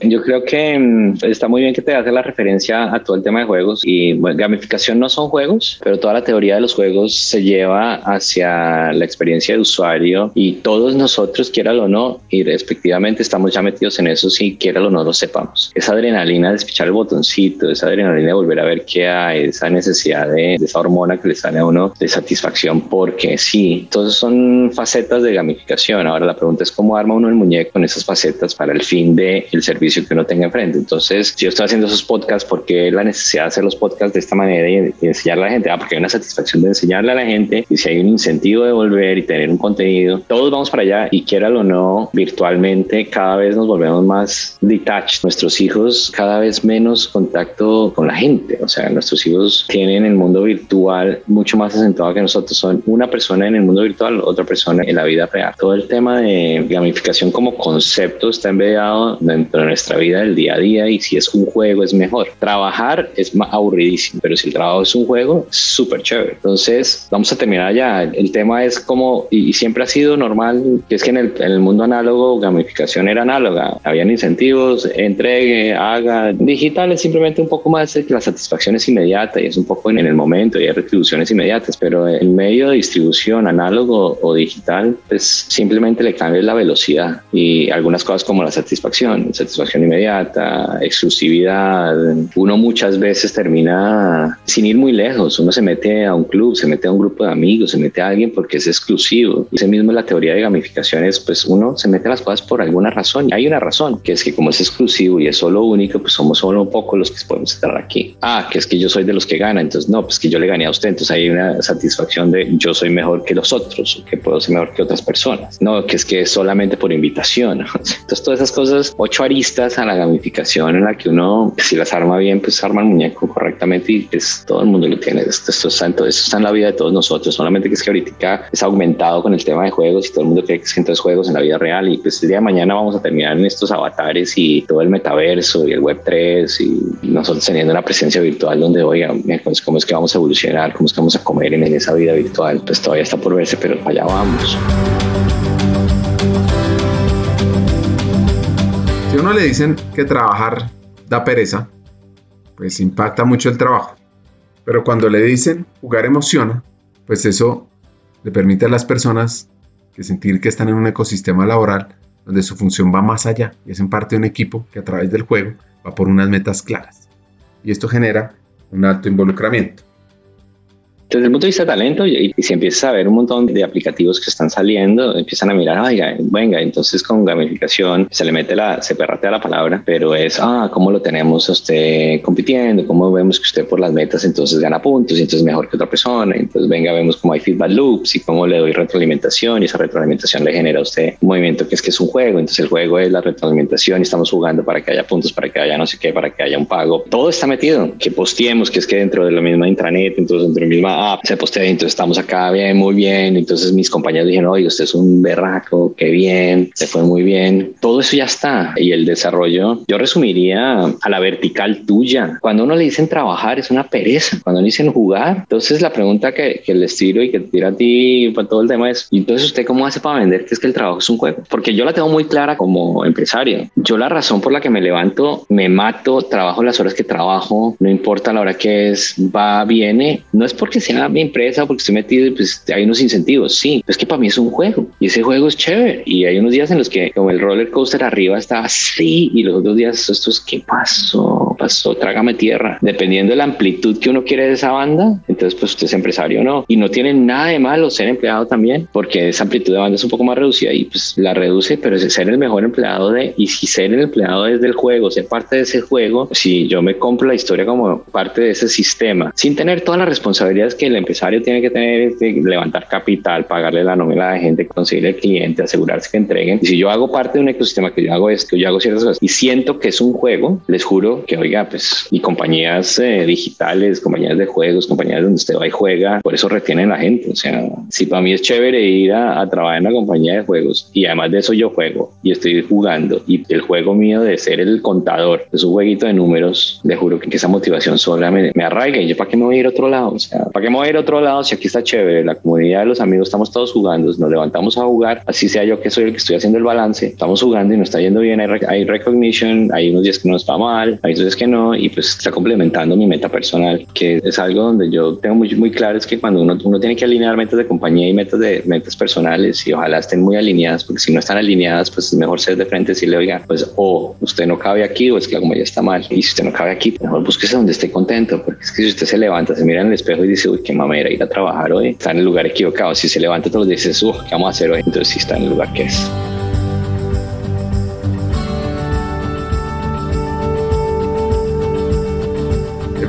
Yo creo que mm, está muy bien que te hagas la referencia a todo el tema de juegos y gamificación no son juegos, pero toda la teoría de los juegos se lleva hacia la experiencia de usuario y todos nosotros, quiera o no, y respectivamente estamos ya metidos en eso si quiera o no lo sepamos. Esa adrenalina de espichar el botoncito, esa adrenalina de volver a ver qué hay, esa necesidad de, esa hormona que le sale a uno de satisfacción porque sí, entonces son facetas de gamificación. Ahora la pregunta es cómo arma uno el muñeco con esas facetas para el fin del el servicio que uno tenga enfrente. Entonces, si yo estoy haciendo esos podcasts, ¿por qué la necesidad de hacer los podcasts de esta manera y, enseñarle a la gente? Ah, porque hay una satisfacción de enseñarle a la gente y si hay un incentivo de volver y tener un contenido, todos vamos para allá y quiera o no, virtualmente cada vez nos volvemos más detached. Nuestros hijos cada vez menos contacto con la gente. O sea, nuestros hijos tienen el mundo virtual mucho más acentuado que nosotros. Son una persona en el mundo virtual, otra persona en la vida real. Todo el tema de gamificación como concepto está embedado dentro de nuestra vida del día a día y si es un juego es mejor. Trabajar es más aburridísimo, pero si el trabajo es un juego, súper chévere. Entonces, vamos a terminar ya. El tema es como, y, siempre ha sido normal, que es que en el, en el mundo análogo, gamificación era análoga. Habían incentivos, entregue, haga. Digital es simplemente un poco más que la satisfacción es inmediata y es un poco en el momento y hay retribuciones inmediatas, pero el medio de distribución análogo o digital, pues simplemente le cambia la velocidad y algunas cosas como la satisfacción. satisfacción inmediata, exclusividad. Uno muchas veces termina sin ir muy lejos. Uno se mete a un club, se mete a un grupo de amigos, se mete a alguien porque es exclusivo. Ese mismo la teoría de gamificación es, pues uno se mete a las cosas por alguna razón. Y hay una razón, que es que como es exclusivo y es solo único, pues somos solo un poco los que podemos estar aquí. Ah, que es que yo soy de los que gana. Entonces, no, pues que yo le gané a usted. Entonces hay una satisfacción de yo soy mejor que los otros, que puedo ser mejor que otras personas. No, que es que es solamente por invitación. Entonces, todas esas cosas, ocho aristas a la gamificación en la que uno, si las arma bien, pues arma el muñeco correctamente y pues todo el mundo lo tiene. Esto, esto, está, en esto está en la vida de todos nosotros, solamente que es que ahorita es aumentado con el tema de juegos y todo el mundo cree que es entonces juegos en la vida real y pues el día de mañana vamos a terminar en estos avatares y todo el metaverso y el web 3 y nosotros teniendo una presencia virtual donde, oiga, pues, cómo es que vamos a evolucionar, cómo es que vamos a comer en esa vida virtual, pues todavía está por verse, pero allá vamos. Si a uno le dicen que trabajar da pereza, pues impacta mucho el trabajo. Pero cuando le dicen jugar emociona, pues eso le permite a las personas que sentir que están en un ecosistema laboral donde su función va más allá y es en parte un equipo que a través del juego va por unas metas claras. Y esto genera un alto involucramiento. Desde el punto de vista de talento, y, si empiezas a ver un montón de aplicativos que están saliendo, empiezan a mirar, venga, entonces con gamificación se le mete la, se perratea la palabra, pero es, ah, ¿cómo lo tenemos usted compitiendo? ¿Cómo vemos que usted por las metas entonces gana puntos y entonces mejor que otra persona? Entonces, venga, vemos cómo hay feedback loops y cómo le doy retroalimentación y esa retroalimentación le genera a usted un movimiento que es que es un juego. Entonces, el juego es la retroalimentación y estamos jugando para que haya puntos, para que haya no sé qué, para que haya un pago. Todo está metido, que posteemos, que es que dentro de la misma intranet, entonces dentro de la misma ah, se postea, entonces estamos acá bien, muy bien. Entonces mis compañeros dijeron, oye, usted es un berraco, qué bien, se fue muy bien. Todo eso ya está. Y el desarrollo, yo resumiría a la vertical tuya. Cuando uno le dicen trabajar es una pereza. Cuando le dicen jugar, entonces la pregunta que, que les tiro y que te tiro a ti para todo el tema es, ¿y entonces usted cómo hace para vender que es que el trabajo es un juego? Porque yo la tengo muy clara como empresario. Yo la razón por la que me levanto, me mato, trabajo las horas que trabajo, no importa la hora que es, va, viene, no es porque sea mi empresa, porque estoy metido, pues hay unos incentivos, sí, es que para mí es un juego y ese juego es chévere y hay unos días en los que como el roller coaster arriba está así y los otros días esto es ¿qué pasó? Pasó, trágame tierra. Dependiendo de la amplitud que uno quiere de esa banda, entonces pues usted es empresario o no. Y no tiene nada de malo ser empleado también, porque esa amplitud de banda es un poco más reducida y pues la reduce, pero es ser el mejor empleado de, y si ser el empleado desde el juego, ser parte de ese juego, si yo me compro la historia como parte de ese sistema, sin tener todas las responsabilidades que el empresario tiene que tener, de levantar capital, pagarle la nómina de gente, conseguir el cliente, asegurarse que entreguen. Y si yo hago parte de un ecosistema que yo hago esto, yo hago ciertas cosas y siento que es un juego, les juro que, oiga, pues, y compañías eh, digitales, compañías de juegos, compañías donde usted va y juega, por eso retienen la gente. O sea, si para mí es chévere ir a, a trabajar en una compañía de juegos y además de eso yo juego y estoy jugando y el juego mío de ser el contador de su jueguito de números, le juro que esa motivación sola me, me arraiga y yo, ¿para qué me voy a ir a otro lado? O sea, ¿para qué me voy a ir a otro lado si aquí está chévere? La comunidad de los amigos estamos todos jugando, nos levantamos a jugar, así sea yo que soy el que estoy haciendo el balance, estamos jugando y nos está yendo bien, hay, hay recognition, hay unos días que nos va mal, hay días que no, y pues está complementando mi meta personal, que es algo donde yo tengo muy, muy claro, es que cuando uno, uno tiene que alinear metas de compañía y metas de metas personales y ojalá estén muy alineadas, porque si no están alineadas, pues es mejor ser de frente y decirle, oiga, pues o usted no cabe aquí o es que como ya está mal, y si usted no cabe aquí, mejor búsquese donde esté contento, porque es que si usted se levanta, se mira en el espejo y dice, uy, qué mamera ir a trabajar hoy, está en el lugar equivocado, si se levanta todos los días uy, ¿qué vamos a hacer hoy? Entonces sí está en el lugar que es.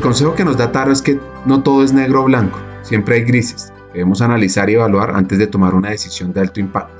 Consejo que nos da Taro es que no todo es negro o blanco, siempre hay grises. Debemos analizar y evaluar antes de tomar una decisión de alto impacto.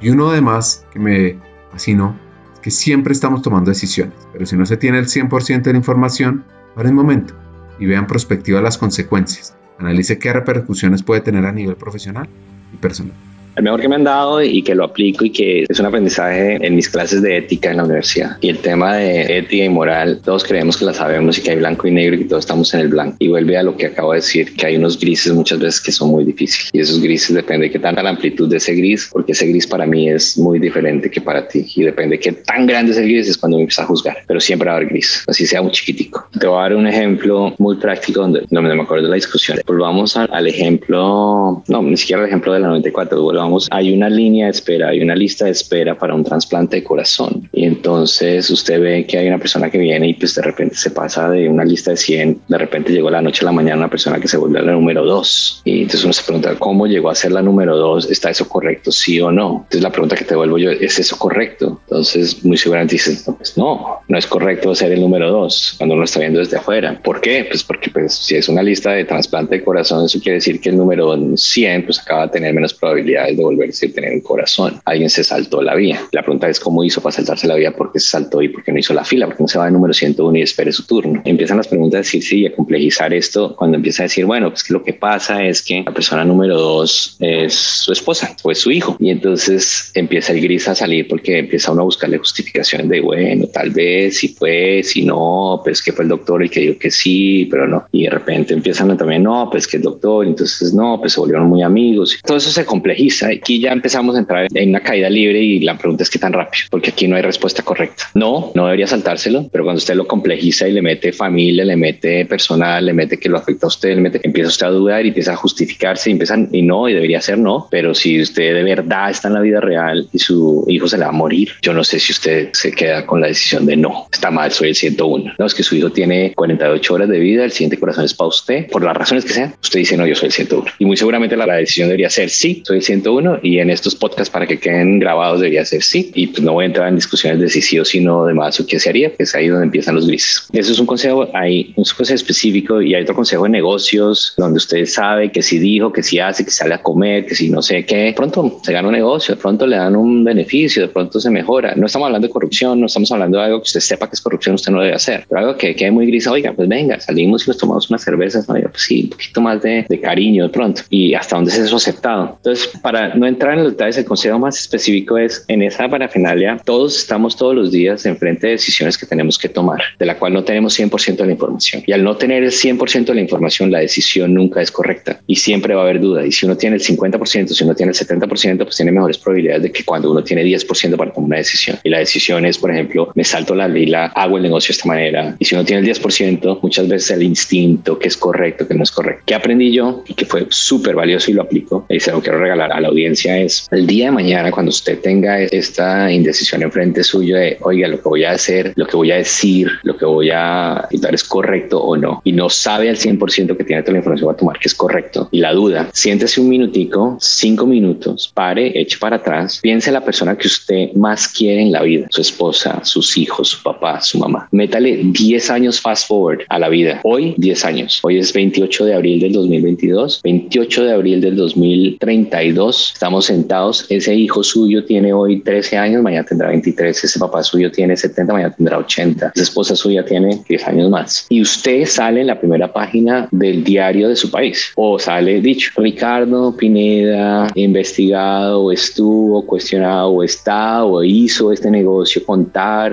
Y uno además que me fascinó es que siempre estamos tomando decisiones, pero si no se tiene el 100% de la información, para un momento y vean prospectiva las consecuencias. Analice qué repercusiones puede tener a nivel profesional y personal el mejor que me han dado y que lo aplico y que es un aprendizaje en mis clases de ética en la universidad. Y el tema de ética y moral, todos creemos que la sabemos y que hay blanco y negro y que todos estamos en el blanco. Y vuelve a lo que acabo de decir, que hay unos grises muchas veces que son muy difíciles. Y esos grises depende de qué tanta la amplitud de ese gris, porque ese gris para mí es muy diferente que para ti. Y depende de qué tan grande es el gris es cuando me empieza a juzgar. Pero siempre va a haber gris, así sea muy chiquitico. Te voy a dar un ejemplo muy práctico donde no me acuerdo de la discusión. Volvamos al, al ejemplo, no, ni siquiera el ejemplo de la 94, volvamos, hay una línea de espera, hay una lista de espera para un trasplante de corazón. Y entonces usted ve que hay una persona que viene y pues de repente se pasa de una lista de 100, de repente llegó la noche a la mañana una persona que se vuelve la número 2. Y entonces uno se pregunta, ¿cómo llegó a ser la número 2? ¿Está eso correcto? ¿Sí o no? Entonces la pregunta que te vuelvo yo, ¿es eso correcto? Entonces muy seguramente dices, no, pues no, no es correcto ser el número 2 cuando uno está viendo desde afuera. ¿Por qué? Pues porque pues, si es una lista de trasplante de corazón, eso quiere decir que el número 100 pues acaba de tener menos probabilidades de volver decir tener un corazón. Alguien se saltó la vía. La pregunta es cómo hizo para saltarse la vía, por qué se saltó y por qué no hizo la fila, porque no se va de número 101 y espere su turno. Empiezan las preguntas a decir sí, a complejizar esto cuando empieza a decir, bueno, pues lo que pasa es que la persona número dos es su esposa o es su hijo. Y entonces empieza el gris a salir porque empieza uno a buscarle justificaciones de, bueno, tal vez si fue, si no, pues que fue el doctor el que dijo que sí, pero no. Y de repente empiezan también, no, pues que el doctor, entonces no, pues se volvieron muy amigos. Todo eso se complejiza. Aquí ya empezamos a entrar en una caída libre y la pregunta es qué tan rápido, porque aquí no hay respuesta correcta. No, no debería saltárselo, pero cuando usted lo complejiza y le mete familia, le mete personal, le mete que lo afecta a usted, le mete, empieza usted a dudar y empieza a justificarse y empiezan y no, y debería ser no, pero si usted de verdad está en la vida real y su hijo se le va a morir, yo no sé si usted se queda con la decisión de no, está mal, soy el 101. No, es que su hijo tiene 48 horas de vida, el siguiente corazón es para usted, por las razones que sean, usted dice no, yo soy el 101. Y muy seguramente la, la decisión debería ser sí, soy el 101 y en estos podcasts para que queden grabados debería ser sí. Y pues no voy a entrar en discusiones de si sí o si no, de más o qué se haría, que es ahí donde empiezan los grises. Eso es un consejo, hay un consejo específico y hay otro consejo de negocios donde usted sabe que si dijo, que si hace, que sale a comer, que si no sé qué, pronto se gana un negocio, de pronto le dan un beneficio, de pronto se mejora no estamos hablando de corrupción, no estamos hablando de algo que usted sepa que es corrupción, usted no debe hacer, pero algo que quede muy gris, oiga, pues venga, salimos y nos tomamos unas cervezas, oiga, pues sí, un poquito más de, de cariño de pronto y hasta dónde es eso aceptado. Entonces, para no entrar en los detalles, el consejo más específico es en esa parafinalia, todos estamos todos los días enfrente de decisiones que tenemos que tomar, de la cual no tenemos 100% de la información. Y al no tener el 100% de la información, la decisión nunca es correcta y siempre va a haber duda. Y si uno tiene el 50%, si uno tiene el 70%, pues tiene mejores probabilidades de que cuando uno tiene 10% para tomar una decisión. Y la decisión es, por ejemplo, me salto la lila, hago el negocio de esta manera. Y si uno tiene el 10%, muchas veces el instinto que es correcto, que no es correcto. ¿Qué aprendí yo y que fue súper valioso y lo aplico? Y se lo quiero regalar a la audiencia es el día de mañana cuando usted tenga esta indecisión enfrente suyo de, oiga, lo que voy a hacer, lo que voy a decir, lo que voy a dar es correcto o no. Y no sabe al 100% que tiene toda la información para tomar que es correcto. Y la duda, siéntese un minutico, cinco minutos, pare, eche para atrás, piense la persona que usted más quiere en la vida, su esposa, sus hijos, su papá, su mamá. Métale 10 años fast forward a la vida. Hoy, 10 años. Hoy es 28 de abril del 2022, 28 de abril del 2032. Estamos sentados. Ese hijo suyo tiene hoy 13 años, mañana tendrá 23. Ese papá suyo tiene 70, mañana tendrá 80. Esa esposa suya tiene 10 años más. Y usted sale en la primera página del diario de su país. O sale dicho, Ricardo Pineda, investigado, estuvo cuestionado, está, o hizo este negocio con tal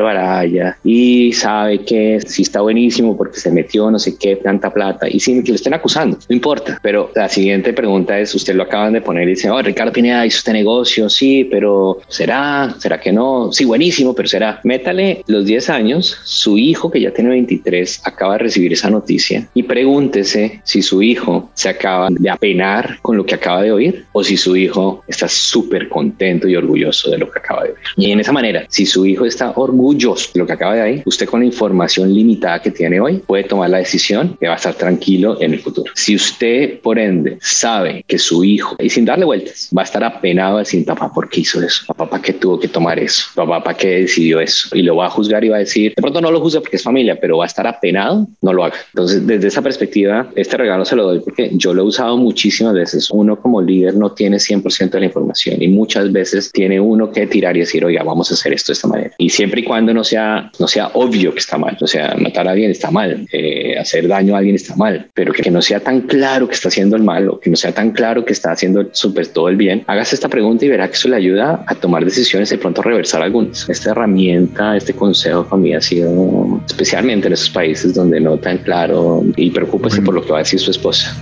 y sabe que si está buenísimo porque se metió no sé qué, tanta plata y sin que lo estén acusando, no importa. Pero la siguiente pregunta es, usted lo acaban de poner y dice, oh, Pineda hizo este negocio, sí, pero ¿será? ¿Será que no? Sí, buenísimo, pero será. Métale los 10 años, su hijo que ya tiene 23 acaba de recibir esa noticia y pregúntese si su hijo se acaba de apenar con lo que acaba de oír o si su hijo está súper contento y orgulloso de lo que acaba de oír. Y en esa manera, si su hijo está orgulloso de lo que acaba de oír, usted con la información limitada que tiene hoy puede tomar la decisión que va a estar tranquilo en el futuro. Si usted, por ende, sabe que su hijo, y sin darle vueltas, va a estar apenado decir, papá, ¿por qué hizo eso? Papá, ¿para qué tuvo que tomar eso? Papá, ¿para qué decidió eso? Y lo va a juzgar y va a decir, de pronto no lo juzga porque es familia, pero va a estar apenado, no lo haga. Entonces, desde esa perspectiva, este regalo se lo doy porque yo lo he usado muchísimas veces. Uno como líder no tiene 100% de la información y muchas veces tiene uno que tirar y decir, oiga, vamos a hacer esto de esta manera. Y siempre y cuando no sea, no sea obvio que está mal, o sea, matar a alguien está mal, eh, hacer daño a alguien está mal, pero que, que no sea tan claro que está haciendo el mal o que no sea tan claro que está haciendo súper todo el bien, hágase esta pregunta y verá que eso le ayuda a tomar decisiones y de pronto reversar algunas. Esta herramienta, este consejo para mí ha sido especialmente en esos países donde no tan claro y preocúpese por lo que va a decir su esposa.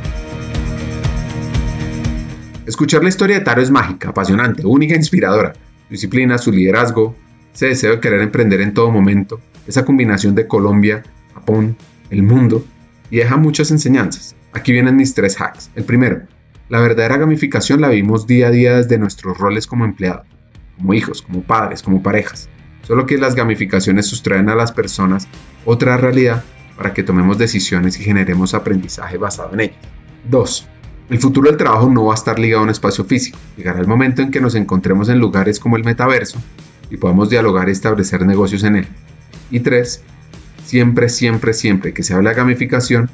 Escuchar la historia de Taro es mágica, apasionante, única e inspiradora. Su disciplina, su liderazgo, ese deseo de querer emprender en todo momento, esa combinación de Colombia, Japón, el mundo, y deja muchas enseñanzas. Aquí vienen mis tres hacks. El primero, la verdadera gamificación la vivimos día a día desde nuestros roles como empleados, como hijos, como padres, como parejas. Solo que las gamificaciones sustraen a las personas otra realidad para que tomemos decisiones y generemos aprendizaje basado en ellas. 2. El futuro del trabajo no va a estar ligado a un espacio físico. Llegará el momento en que nos encontremos en lugares como el metaverso y podamos dialogar y establecer negocios en él. Y 3. Siempre, siempre, siempre que se habla de gamificación,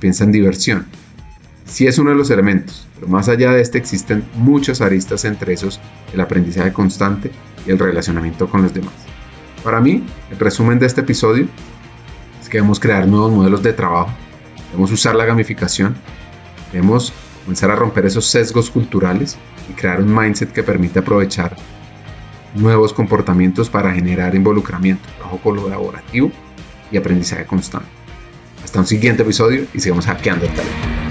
piensa en diversión. Sí es uno de los elementos, pero más allá de este existen muchas aristas entre esos el aprendizaje constante y el relacionamiento con los demás. Para mí, el resumen de este episodio es que debemos crear nuevos modelos de trabajo, debemos usar la gamificación, debemos comenzar a romper esos sesgos culturales y crear un mindset que permite aprovechar nuevos comportamientos para generar involucramiento, trabajo colaborativo y aprendizaje constante. Hasta un siguiente episodio y sigamos hackeando el talento.